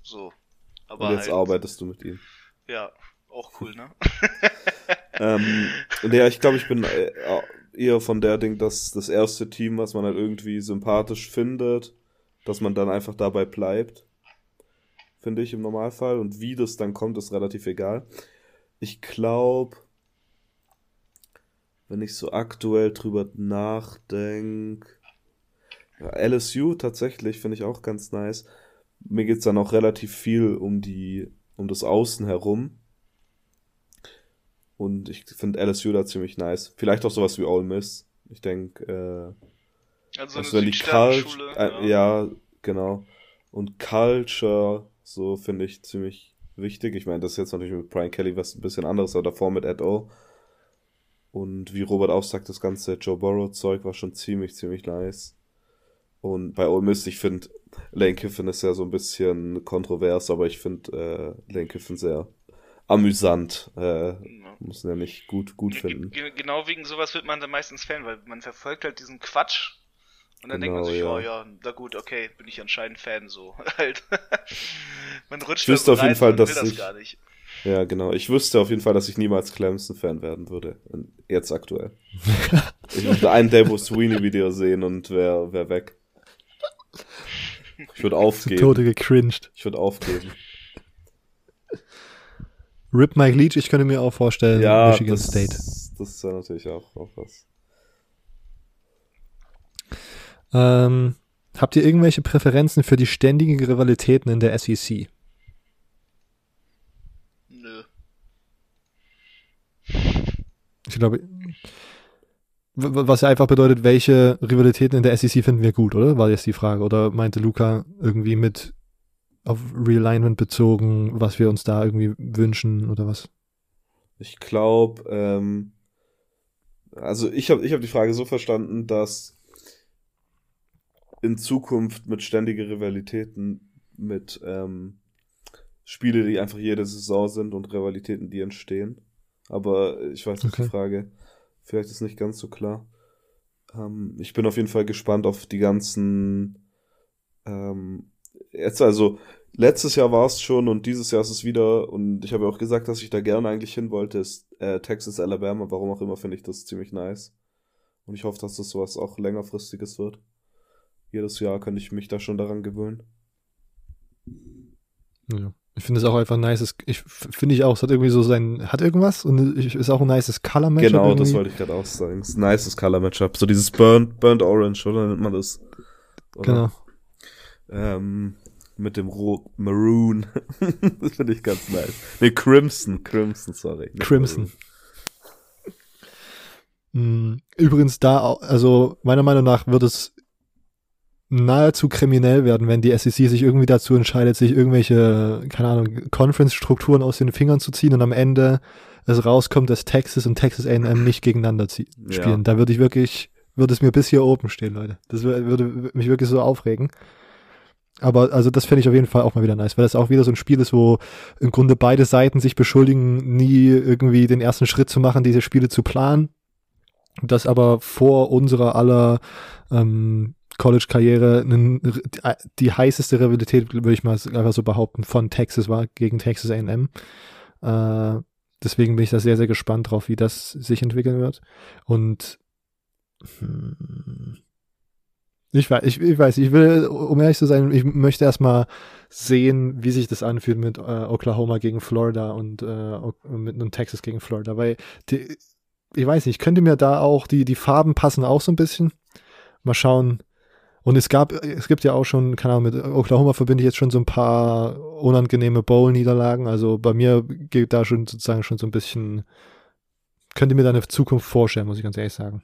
So. Aber Und jetzt halt, arbeitest du mit ihm. Ja, auch cool, ne? ähm, ja, ich glaube, ich bin äh, eher von der Ding, dass das erste Team, was man halt irgendwie sympathisch findet, dass man dann einfach dabei bleibt finde ich im Normalfall. Und wie das dann kommt, ist relativ egal. Ich glaube, wenn ich so aktuell drüber nachdenke, LSU tatsächlich finde ich auch ganz nice. Mir geht es dann auch relativ viel um die, um das Außen herum. Und ich finde LSU da ziemlich nice. Vielleicht auch sowas wie Ole Miss. Ich denke, äh, also, also wenn die Culture, äh, ja. ja, genau. Und Culture so finde ich ziemlich wichtig. Ich meine, das ist jetzt natürlich mit Brian Kelly was ein bisschen anderes, aber davor mit Ed O. Und wie Robert auch sagt, das ganze Joe Burrow-Zeug war schon ziemlich, ziemlich nice. Und bei Ole Miss, ich finde, Lane Kiffin ist ja so ein bisschen kontrovers, aber ich finde äh, Lane Kiffin sehr amüsant. Äh, Ja. muss ja nicht gut, gut finden. Ge- ge- Genau wegen sowas wird man dann meistens Fan, weil man verfolgt halt diesen Quatsch. Und dann denkt man Genau, sich, ja. oh ja, na gut, okay, bin ich anscheinend Fan, so halt. man rutscht Ich wüsste da auf jeden Fall, dass das ich- gar nicht. Ja, genau. Ich wüsste auf jeden Fall, dass ich niemals Clemson-Fan werden würde. Jetzt aktuell. ich würde ein Dabo Sweeney-Video sehen und wär, wär weg. Ich würde Zu aufgeben. Tode gecringed. Ich würde aufgeben. Rip Mike Leach, ich könnte mir auch vorstellen, Ja, Michigan das, State. das ist ja natürlich auch, auch was. Ähm, habt ihr irgendwelche Präferenzen für die ständigen Rivalitäten in der SEC? Nö. Ich glaube, was ja einfach bedeutet, welche Rivalitäten in der SEC finden wir gut, oder? War jetzt die Frage. Oder meinte Luca irgendwie mit auf Realignment bezogen, was wir uns da irgendwie wünschen oder was? Ich glaube, ähm, also ich habe ich hab die Frage so verstanden, dass in Zukunft mit ständige Rivalitäten, mit ähm, Spiele, die einfach jede Saison sind und Rivalitäten, die entstehen. Aber ich weiß nicht, Okay. die Frage vielleicht ist nicht ganz so klar. Ähm, ich bin auf jeden Fall gespannt auf die ganzen ähm, jetzt also letztes Jahr war es schon und dieses Jahr ist es wieder und ich habe ja auch gesagt, dass ich da gerne eigentlich hin wollte, ist äh, Texas, Alabama, warum auch immer finde ich das ziemlich nice. Und ich hoffe, dass das sowas auch längerfristiges wird. Jedes Jahr könnte ich mich da schon daran gewöhnen. Ja. Ich finde es auch einfach nice. Es- Ich finde ich auch, es hat irgendwie so sein, hat irgendwas und ich, ist auch ein nices Color Matchup. genau, irgendwie. das wollte ich gerade auch sagen. Das ist ein nices Color Matchup. So dieses Burnt, Burnt Orange, oder nennt man das? Oder? Genau. Ähm, mit dem Ro Maroon. das finde ich ganz nice. Nee, Crimson, Crimson, sorry. nicht Crimson. Maroon. Mm, Übrigens da, also meiner Meinung nach wird es nahezu kriminell werden, wenn die SEC sich irgendwie dazu entscheidet, sich irgendwelche, keine Ahnung, Conference-Strukturen aus den Fingern zu ziehen und am Ende es rauskommt, dass Texas und Texas A&M nicht gegeneinander Ja. spielen. Da würde ich wirklich, würde es mir bis hier oben stehen, Leute. Das wür- würde mich wirklich so aufregen. Aber also das fände ich auf jeden Fall auch mal wieder nice, weil das auch wieder so ein Spiel ist, wo im Grunde beide Seiten sich beschuldigen, nie irgendwie den ersten Schritt zu machen, diese Spiele zu planen. Das aber vor unserer aller ähm, College-Karriere einen- die heißeste Rivalität, würde ich mal einfach so behaupten, von Texas war gegen Texas A&M. Äh, deswegen bin ich da sehr, sehr gespannt drauf, wie das sich entwickeln wird. Und hm, ich weiß, ich, ich weiß, ich will, um ehrlich zu sein, ich möchte erstmal sehen, wie sich das anfühlt mit äh, Oklahoma gegen Florida und äh, mit und Texas gegen Florida, weil die, ich weiß nicht, ich könnte mir da auch, die, die Farben passen auch so ein bisschen. Mal schauen. Und es gab, es gibt ja auch schon, keine Ahnung, mit Oklahoma verbinde ich jetzt schon so ein paar unangenehme Bowl-Niederlagen. Also bei mir geht da schon sozusagen schon so ein bisschen, könnte mir da eine Zukunft vorstellen, muss ich ganz ehrlich sagen.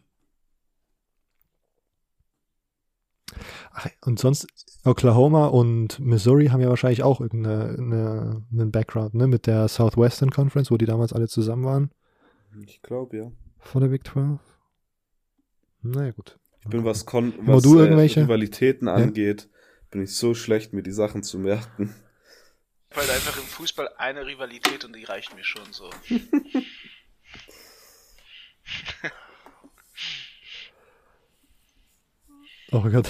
Ach, und sonst, Oklahoma und Missouri haben ja wahrscheinlich auch irgendeinen eine, Background, ne, mit der Southwestern Conference, wo die damals alle zusammen waren, Ich glaube, ja. vor der Big 12. Naja, gut. Ich bin, was, Kon was du äh, irgendwelche? Rivalitäten angeht, bin ich so schlecht, mir die Sachen zu merken. Weil einfach im Fußball eine Rivalität und die reicht mir schon so. Oh Gott,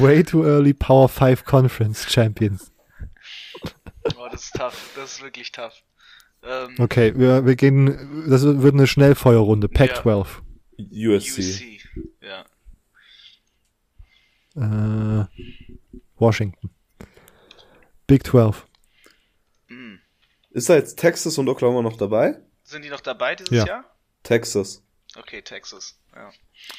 way too early Power 5 Conference Champions. Oh, das ist tough. Das ist wirklich tough. Ähm, Okay, wir, wir gehen, das wird eine Schnellfeuerrunde, Pac 12. USC. UC. Ja. Äh, Washington. Big 12. Hm. Ist da jetzt Texas und Oklahoma noch dabei? Sind die noch dabei dieses Ja. Jahr? Texas. Okay, Texas. Ja.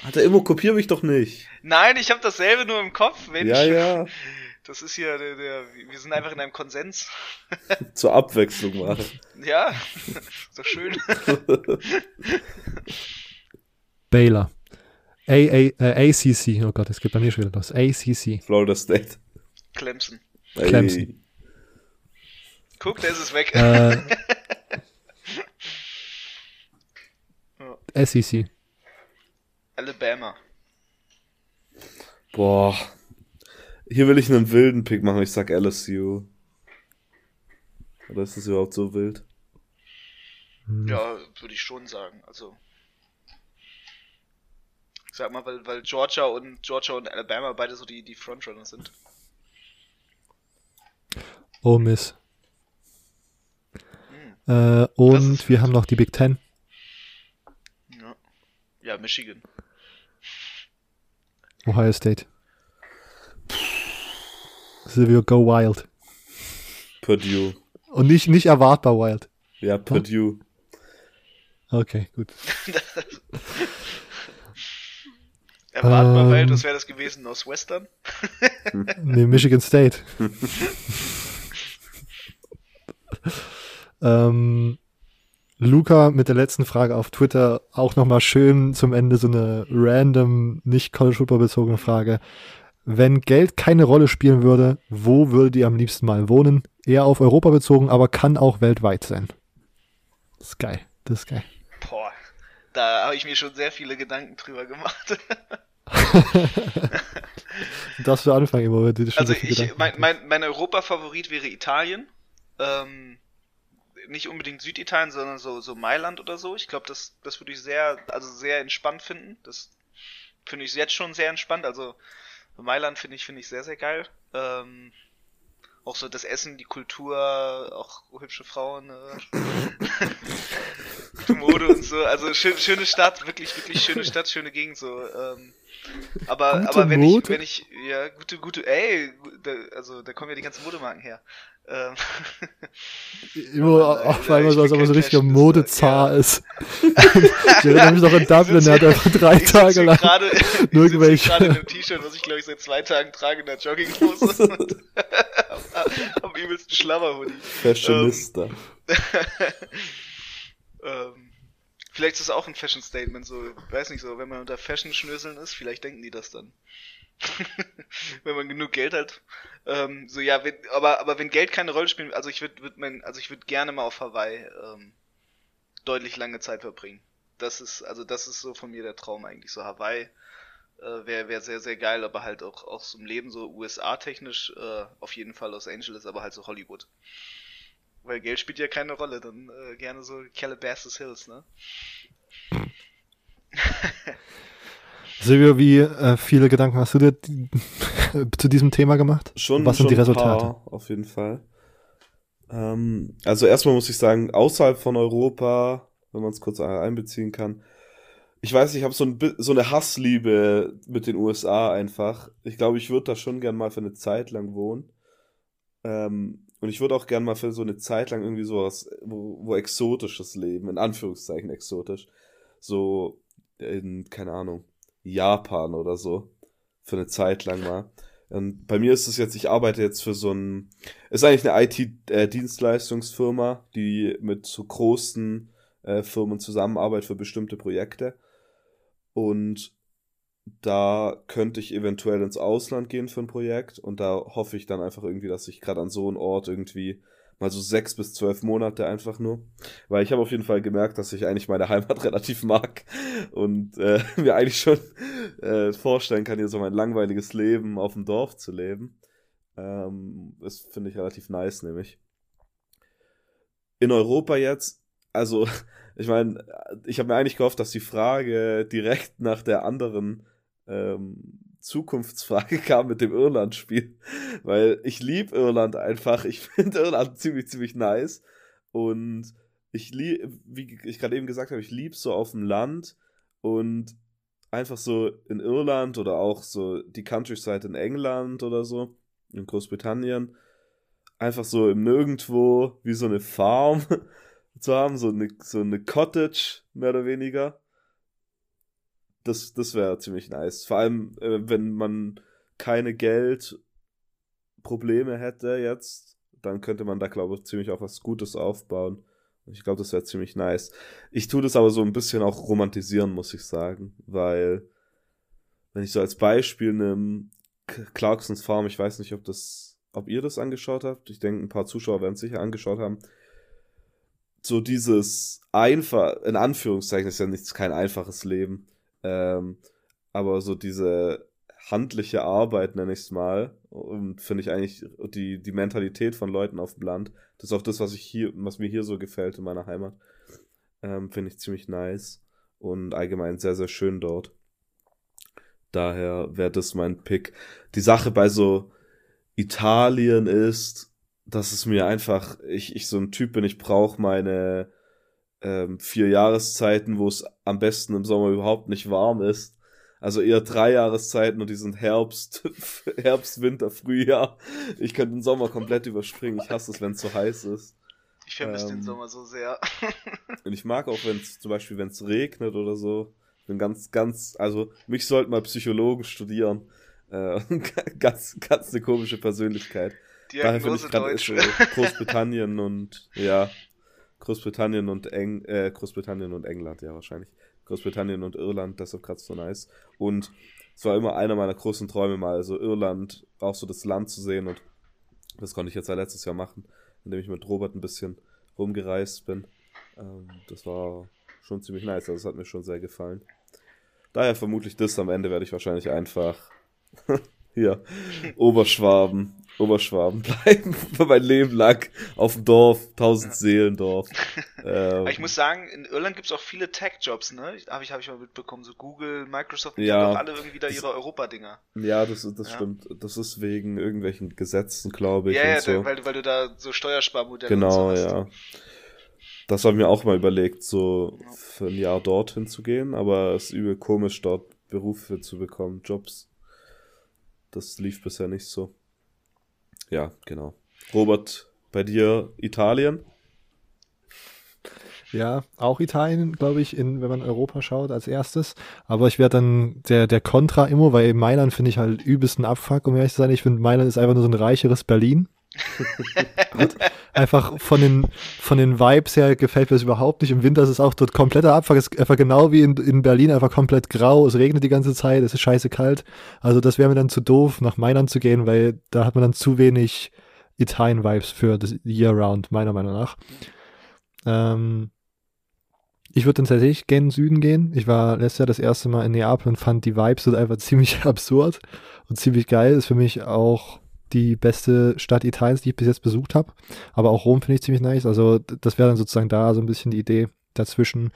Alter, Immo, kopier mich doch nicht. Nein, ich habe dasselbe nur im Kopf. Mensch. Ja, ja. Das ist hier der, der, wir sind einfach in einem Konsens. Zur Abwechslung mal. Ja, ist doch schön. Baylor. A, A, äh, ACC. Oh Gott, es geht bei mir schon wieder los. ACC. Florida State. Clemson. Ey. Clemson. Guck, da ist es weg. Äh, SEC. Alabama. Boah. Hier will ich einen wilden Pick machen. Ich sag LSU. Oder ist das überhaupt so wild? Ja, würde ich schon sagen. Also ich sag mal, weil, weil Georgia und Georgia und Alabama beide so die, die Frontrunner sind. Oh Miss. Hm. Äh, und wir haben noch die Big Ten. Ja, ja Michigan. Ohio State. Silvio, go wild. Purdue. Und nicht, nicht erwartbar wild. Ja, Purdue. Okay, gut. Erwartbar ähm, wild, was wäre das gewesen? Aus Western? nee, Michigan State. ähm, Luca mit der letzten Frage auf Twitter auch nochmal schön zum Ende so eine random, nicht College Football bezogene Frage. Wenn Geld keine Rolle spielen würde, wo würdet ihr am liebsten mal wohnen? Eher auf Europa bezogen, aber kann auch weltweit sein. Das ist geil. Das ist geil. Boah, da habe ich mir schon sehr viele Gedanken drüber gemacht. Darfst du anfangen, Immo, wenn du schon Also ich, mein, mein, mein Europa-Favorit wäre Italien. Ähm, nicht unbedingt Süditalien, sondern so, so Mailand oder so. Ich glaube, das, das würde ich sehr, also sehr entspannt finden. Das finde ich jetzt schon sehr entspannt. Also Mailand finde ich, finde ich sehr, sehr geil. Ähm, auch so das Essen, die Kultur, auch hübsche Frauen, äh, Mode und so. Also schön, schöne Stadt, wirklich, wirklich schöne Stadt, schöne Gegend so. Ähm, aber, gute aber wenn Mode? ich, wenn ich, ja, gute, gute, ey, da, also da kommen ja die ganzen Modemarken her. Ähm, Immer auf einmal so, als ob er so richtiger Modezar ja. ist. ich erinnere mich noch in Dublin, er hat einfach drei ich Tage lang grade, nur irgendwelche... gerade in einem T-Shirt, was ich glaube ich seit zwei Tagen trage in der Jogginghose und am übelsten Schlammerhoodie. Fashionista. Ähm, ähm, vielleicht ist es auch ein Fashion-Statement, so, weiß nicht so, wenn man unter Fashion-Schnöseln ist, vielleicht denken die das dann. wenn man genug Geld hat. Ähm, so ja, wenn, aber aber wenn Geld keine Rolle spielt, also ich würde würd mein, also ich würde gerne mal auf Hawaii ähm, deutlich lange Zeit verbringen. Das ist also das ist so von mir der Traum eigentlich so Hawaii äh, wäre wär sehr sehr geil, aber halt auch auch zum Leben so USA technisch äh, auf jeden Fall Los Angeles, aber halt so Hollywood. Weil Geld spielt ja keine Rolle, dann äh, gerne so Calabasas Hills, ne? Silvio, wie äh, viele Gedanken hast du dir zu diesem Thema gemacht? Schon. Was sind schon die Resultate? Paar, auf jeden Fall. Ähm, also erstmal muss ich sagen, außerhalb von Europa, wenn man es kurz einbeziehen kann, ich weiß, ich habe so, ein, so eine Hassliebe mit den USA einfach. Ich glaube, ich würde da schon gern mal für eine Zeit lang wohnen. Ähm, und ich würde auch gern mal für so eine Zeit lang irgendwie sowas, wo, wo exotisches Leben, in Anführungszeichen exotisch, so in, keine Ahnung, Japan oder so. Für eine Zeit lang mal. Und bei mir ist es jetzt, ich arbeite jetzt für so ein, ist eigentlich eine IT-Dienstleistungsfirma, äh, die mit so großen äh, Firmen zusammenarbeitet für bestimmte Projekte. Und da könnte ich eventuell ins Ausland gehen für ein Projekt und da hoffe ich dann einfach irgendwie, dass ich gerade an so einem Ort irgendwie mal so sechs bis zwölf Monate einfach nur. Weil ich habe auf jeden Fall gemerkt, dass ich eigentlich meine Heimat relativ mag und äh, mir eigentlich schon äh, vorstellen kann, hier so mein langweiliges Leben auf dem Dorf zu leben. Ähm, das finde ich relativ nice, nämlich. In Europa jetzt, also ich meine, ich habe mir eigentlich gehofft, dass die Frage direkt nach der anderen ähm, Zukunftsfrage kam mit dem Irland-Spiel, weil ich liebe Irland einfach. Ich finde Irland ziemlich, ziemlich nice. Und ich liebe, wie ich gerade eben gesagt habe, ich liebe so auf dem Land und einfach so in Irland oder auch so die Countryside in England oder so, in Großbritannien, einfach so im Nirgendwo wie so eine Farm zu haben, so eine, so eine Cottage, mehr oder weniger das, das wäre ziemlich nice. Vor allem, äh, wenn man keine Geldprobleme hätte jetzt, dann könnte man da, glaube ich, ziemlich auch was Gutes aufbauen. Ich glaube, das wäre ziemlich nice. Ich tue das aber so ein bisschen auch romantisieren, muss ich sagen, weil, wenn ich so als Beispiel nehme, Clarksons Farm, ich weiß nicht, ob das, ob ihr das angeschaut habt. Ich denke, ein paar Zuschauer werden es sicher angeschaut haben. So dieses einfach, in Anführungszeichen ist ja nichts, kein einfaches Leben. Ähm, aber so diese handliche Arbeit, nenne ich es mal, und finde ich eigentlich die, die Mentalität von Leuten auf dem Land, das ist auch das, was ich hier, was mir hier so gefällt in meiner Heimat. Ähm, Finde ich ziemlich nice und allgemein sehr, sehr schön dort. Daher wäre das mein Pick. Die Sache bei so Italien ist, dass es mir einfach, ich, ich so ein Typ bin, ich brauche meine ähm, vier Jahreszeiten, wo es am besten im Sommer überhaupt nicht warm ist. Also eher drei Jahreszeiten und die sind Herbst, Herbst, Winter, Frühjahr. Ich könnte den Sommer komplett überspringen. Ich hasse es, wenn es so heiß ist. Ich vermisse ähm, den Sommer so sehr. und ich mag auch, wenn es zum Beispiel, wenn es regnet oder so. Ich bin ganz, ganz, also mich sollten mal Psychologen studieren. Äh, ganz, ganz eine komische Persönlichkeit. Daher finde ich gerade Großbritannien und ja, Großbritannien und Eng, äh, Großbritannien und England, ja wahrscheinlich. Großbritannien und Irland, deshalb gerade so nice. Und es war immer einer meiner großen Träume mal, so Irland, auch so das Land zu sehen und das konnte ich jetzt ja letztes Jahr machen, indem ich mit Robert ein bisschen rumgereist bin. Ähm, das war schon ziemlich nice, also es hat mir schon sehr gefallen. Daher vermutlich das am Ende werde ich wahrscheinlich einfach hier Oberschwaben Oberschwaben bleiben für mein Leben lang auf dem Dorf, tausend Seelen Dorf. Ähm, ich muss sagen, in Irland gibt es auch viele Tech-Jobs, ne? Habe ich, hab ich mal mitbekommen. So Google, Microsoft, die ja, haben auch alle irgendwie da ihre Europa-Dinger. Ja, das, das ja. stimmt. Das ist wegen irgendwelchen Gesetzen, glaube ich. Ja, ja so. weil, weil du da so Steuersparmodelle Genau, so ja. Das habe ich mir auch mal überlegt, so für ein Jahr dorthin zu gehen, aber es ist übel komisch, dort Berufe zu bekommen, Jobs. Das lief bisher nicht so. Ja, genau. Robert, bei dir Italien? Ja, auch Italien, glaube ich, in, wenn man Europa schaut als erstes. Aber ich werde dann der, der Contra immer, weil Mailand finde ich halt übelsten Abfuck, um ehrlich zu sein. Ich finde Mailand ist einfach nur so ein reicheres Berlin. einfach von den, von den Vibes her gefällt mir das überhaupt nicht. Im Winter ist es auch dort kompletter Abfuck. Es ist einfach genau wie in, in Berlin, einfach komplett grau. Es regnet die ganze Zeit, es ist scheiße kalt. Also das wäre mir dann zu doof, nach Mailand zu gehen, weil da hat man dann zu wenig Italien-Vibes für das Year-Round, meiner Meinung nach. Ähm, ich würde dann tatsächlich gerne in den Süden gehen. Ich war letztes Jahr das erste Mal in Neapel und fand die Vibes dort einfach ziemlich absurd und ziemlich geil. Ist für mich auch die beste Stadt Italiens, die ich bis jetzt besucht habe. Aber auch Rom finde ich ziemlich nice. Also das wäre dann sozusagen da so ein bisschen die Idee, dazwischen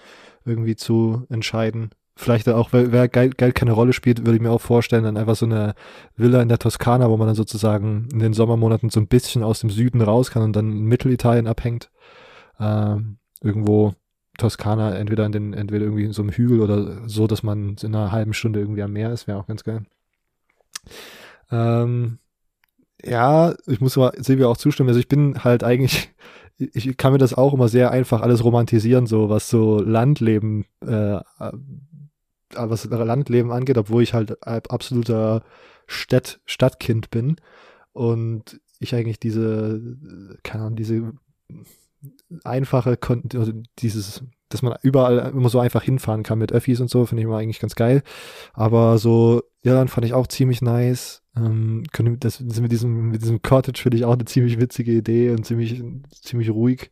irgendwie zu entscheiden. Vielleicht auch, wer Geld, Geld keine Rolle spielt, würde ich mir auch vorstellen, dann einfach so eine Villa in der Toskana, wo man dann sozusagen in den Sommermonaten so ein bisschen aus dem Süden raus kann und dann in Mittelitalien abhängt. Ähm, irgendwo Toskana, entweder in den, entweder irgendwie in so einem Hügel oder so, dass man in einer halben Stunde irgendwie am Meer ist, wäre auch ganz geil. Ähm, ja, ich muss aber Silvia auch zustimmen. Also ich bin halt eigentlich, ich kann mir das auch immer sehr einfach alles romantisieren, so was so Landleben, äh, äh was Landleben angeht, obwohl ich halt absoluter Stadt, Stadtkind bin und ich eigentlich diese, keine Ahnung, diese einfache, also dieses, dass man überall immer so einfach hinfahren kann mit Öffis und so, finde ich immer eigentlich ganz geil. Aber so Irland fand ich auch ziemlich nice. Ähm, das, das mit diesem, mit diesem Cottage finde ich auch eine ziemlich witzige Idee und ziemlich, ziemlich ruhig,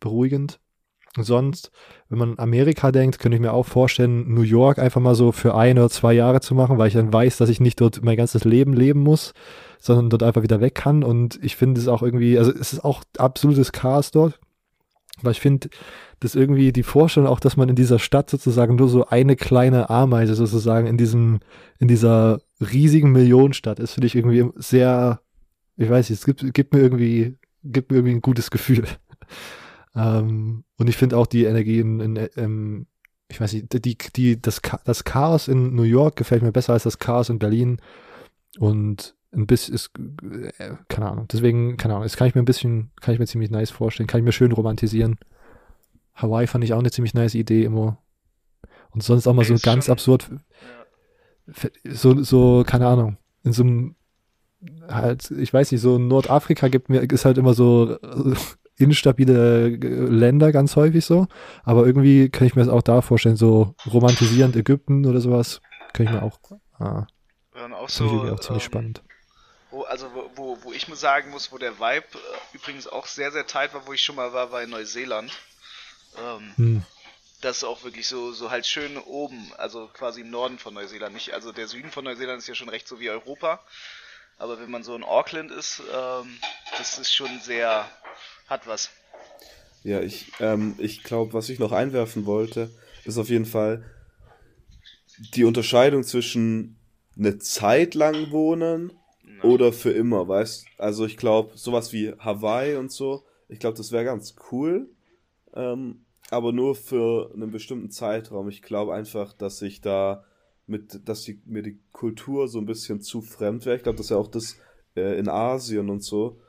beruhigend. Und sonst, wenn man Amerika denkt, könnte ich mir auch vorstellen, New York einfach mal so für ein oder zwei Jahre zu machen, weil ich dann weiß, dass ich nicht dort mein ganzes Leben leben muss, sondern dort einfach wieder weg kann. Und ich finde es auch irgendwie, also es ist auch absolutes Chaos dort. Weil ich finde, dass irgendwie die Vorstellung auch, dass man in dieser Stadt sozusagen nur so eine kleine Ameise sozusagen in diesem, in dieser riesigen Millionenstadt ist, finde ich irgendwie sehr, ich weiß nicht, es gibt, gibt mir irgendwie, gibt mir irgendwie ein gutes Gefühl. ähm, und ich finde auch die Energie in, in, in, ich weiß nicht, die, die, das, das Chaos in New York gefällt mir besser als das Chaos in Berlin. Und ein bisschen ist, äh, keine Ahnung, deswegen, keine Ahnung, das kann ich mir ein bisschen, kann ich mir ziemlich nice vorstellen, kann ich mir schön romantisieren. Hawaii fand ich auch eine ziemlich nice Idee immer. Und sonst auch mal so ganz absurd, so, so, keine Ahnung, in so einem, halt, ich weiß nicht, so Nordafrika gibt mir, ist halt immer so äh, instabile Länder ganz häufig so, aber irgendwie kann ich mir das auch da vorstellen, so romantisierend Ägypten oder sowas, kann ich mir auch, ah, auch so, auch ziemlich ähm, spannend. Wo, also wo, wo, wo ich mir sagen muss, wo der Vibe äh, übrigens auch sehr, sehr tight war, wo ich schon mal war, war in Neuseeland. Ähm, hm. Das ist auch wirklich so, so halt schön oben, also quasi im Norden von Neuseeland. Nicht, also der Süden von Neuseeland ist ja schon recht so wie Europa. Aber wenn man so in Auckland ist, ähm, das ist schon sehr, hat was. Ja, ich, ähm, ich glaube, was ich noch einwerfen wollte, ist auf jeden Fall die Unterscheidung zwischen eine Zeit lang wohnen Oder für immer, weißt Also ich glaube, sowas wie Hawaii und so, ich glaube, das wäre ganz cool, ähm, aber nur für einen bestimmten Zeitraum. Ich glaube einfach, dass ich da mit, dass die, mir die Kultur so ein bisschen zu fremd wäre. Ich glaube, das ist ja auch das äh, in Asien und so,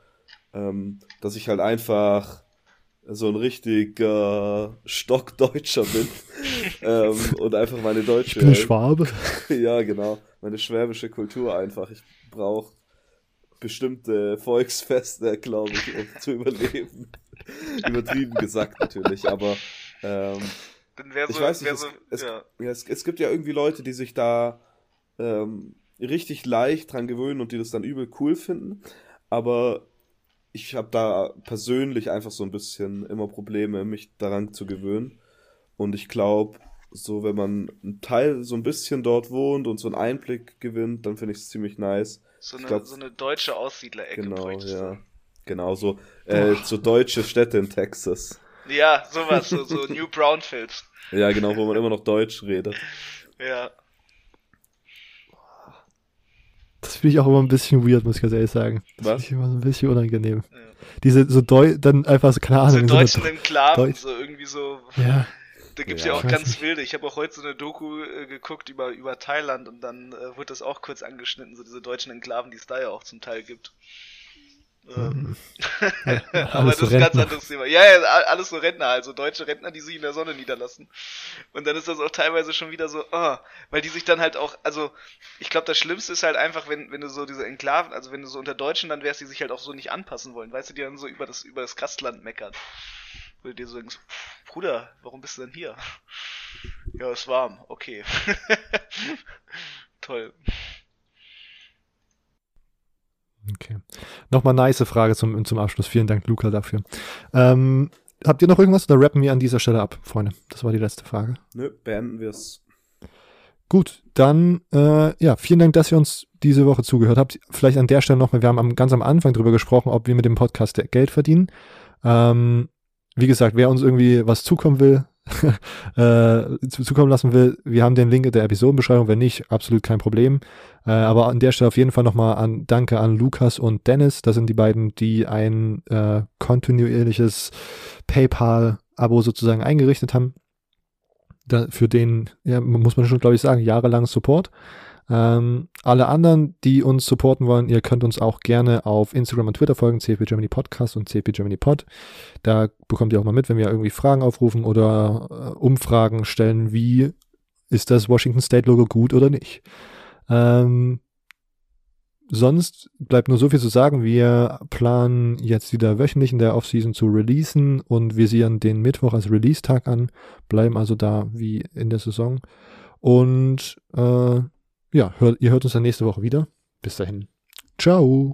ähm, dass ich halt einfach so ein richtiger Stockdeutscher bin ähm, und einfach meine deutsche Ich bin Schwabe. ja, genau. Meine schwäbische Kultur einfach. Ich brauche bestimmte Volksfeste, glaube ich, um zu überleben. Übertrieben gesagt natürlich, aber ähm, so, ich weiß nicht, es, so es, ja. es, es gibt ja irgendwie Leute, die sich da ähm, richtig leicht dran gewöhnen und die das dann übel cool finden, aber ich habe da persönlich einfach so ein bisschen immer Probleme, mich daran zu gewöhnen. Und ich glaube, so wenn man einen Teil so ein bisschen dort wohnt und so einen Einblick gewinnt, dann finde ich es ziemlich nice. So, eine, glaub- so eine deutsche Aussiedlerecke Genau, ja. Genau, so, äh, so deutsche Städte in Texas. Ja, sowas, so, so New Brownfield. Ja, genau, wo man immer noch Deutsch redet. Ja. Das finde ich auch immer ein bisschen weird, muss ich ganz ehrlich sagen. Das Was? finde ich immer so ein bisschen unangenehm. Ja. Diese so Deu dann einfach so, keine So Ahnung. so deutschen Enklaven, Deutsch- so irgendwie so. ja, Da gibt's Ja, ja, auch ganz wilde. Ich habe auch heute so eine Doku äh, geguckt über, über Thailand und dann äh, wurde das auch kurz angeschnitten, so diese deutschen Enklaven, die es da ja auch zum Teil gibt. Ähm, aber alles das so ist ein ganz anderes Thema. Ja, ja, alles so Rentner, also deutsche Rentner, die sich in der Sonne niederlassen. Und dann ist das auch teilweise schon wieder so, oh, weil die sich dann halt auch, also ich glaube, das Schlimmste ist halt einfach, wenn, wenn du so diese Enklaven, also wenn du so unter Deutschen dann wärst, die sich halt auch so nicht anpassen wollen, weißt du, die dann so über das, über das Gastland meckern. Wo du dir so denkst, Bruder, warum bist du denn hier? Ja, ist warm, okay. Toll. okay. Nochmal nice Frage zum, zum Abschluss. Vielen Dank, Luca, dafür. Ähm, habt ihr noch irgendwas oder rappen wir an dieser Stelle ab, Freunde? Das war die letzte Frage. Nö, beenden wir es. Gut, dann äh, ja, vielen Dank, dass ihr uns diese Woche zugehört habt. Vielleicht an der Stelle nochmal, wir haben am, ganz am Anfang drüber gesprochen, ob wir mit dem Podcast Geld verdienen. Ähm, wie gesagt, wer uns irgendwie was zukommen will, äh, zu- zukommen lassen will, wir haben den Link in der Episodenbeschreibung, wenn nicht, absolut kein Problem. Äh, aber an der Stelle auf jeden Fall nochmal an Danke an Lukas und Dennis. Das sind die beiden, die ein äh, kontinuierliches PayPal-Abo sozusagen eingerichtet haben da, für den, ja, muss man schon, glaube ich, sagen, jahrelang Support. Ähm, alle anderen, die uns supporten wollen, ihr könnt uns auch gerne auf Instagram und Twitter folgen, CP Germany Podcast und CP Germany Pod. Da bekommt ihr auch mal mit, wenn wir irgendwie Fragen aufrufen oder äh, Umfragen stellen, wie ist das Washington State Logo gut oder nicht. Ähm, sonst bleibt nur so viel zu sagen. Wir planen jetzt wieder wöchentlich in der Offseason zu releasen und visieren den Mittwoch als Release-Tag an, bleiben also da wie in der Saison. Und äh, ja, hört, ihr hört uns dann nächste Woche wieder. Bis dahin. Ciao.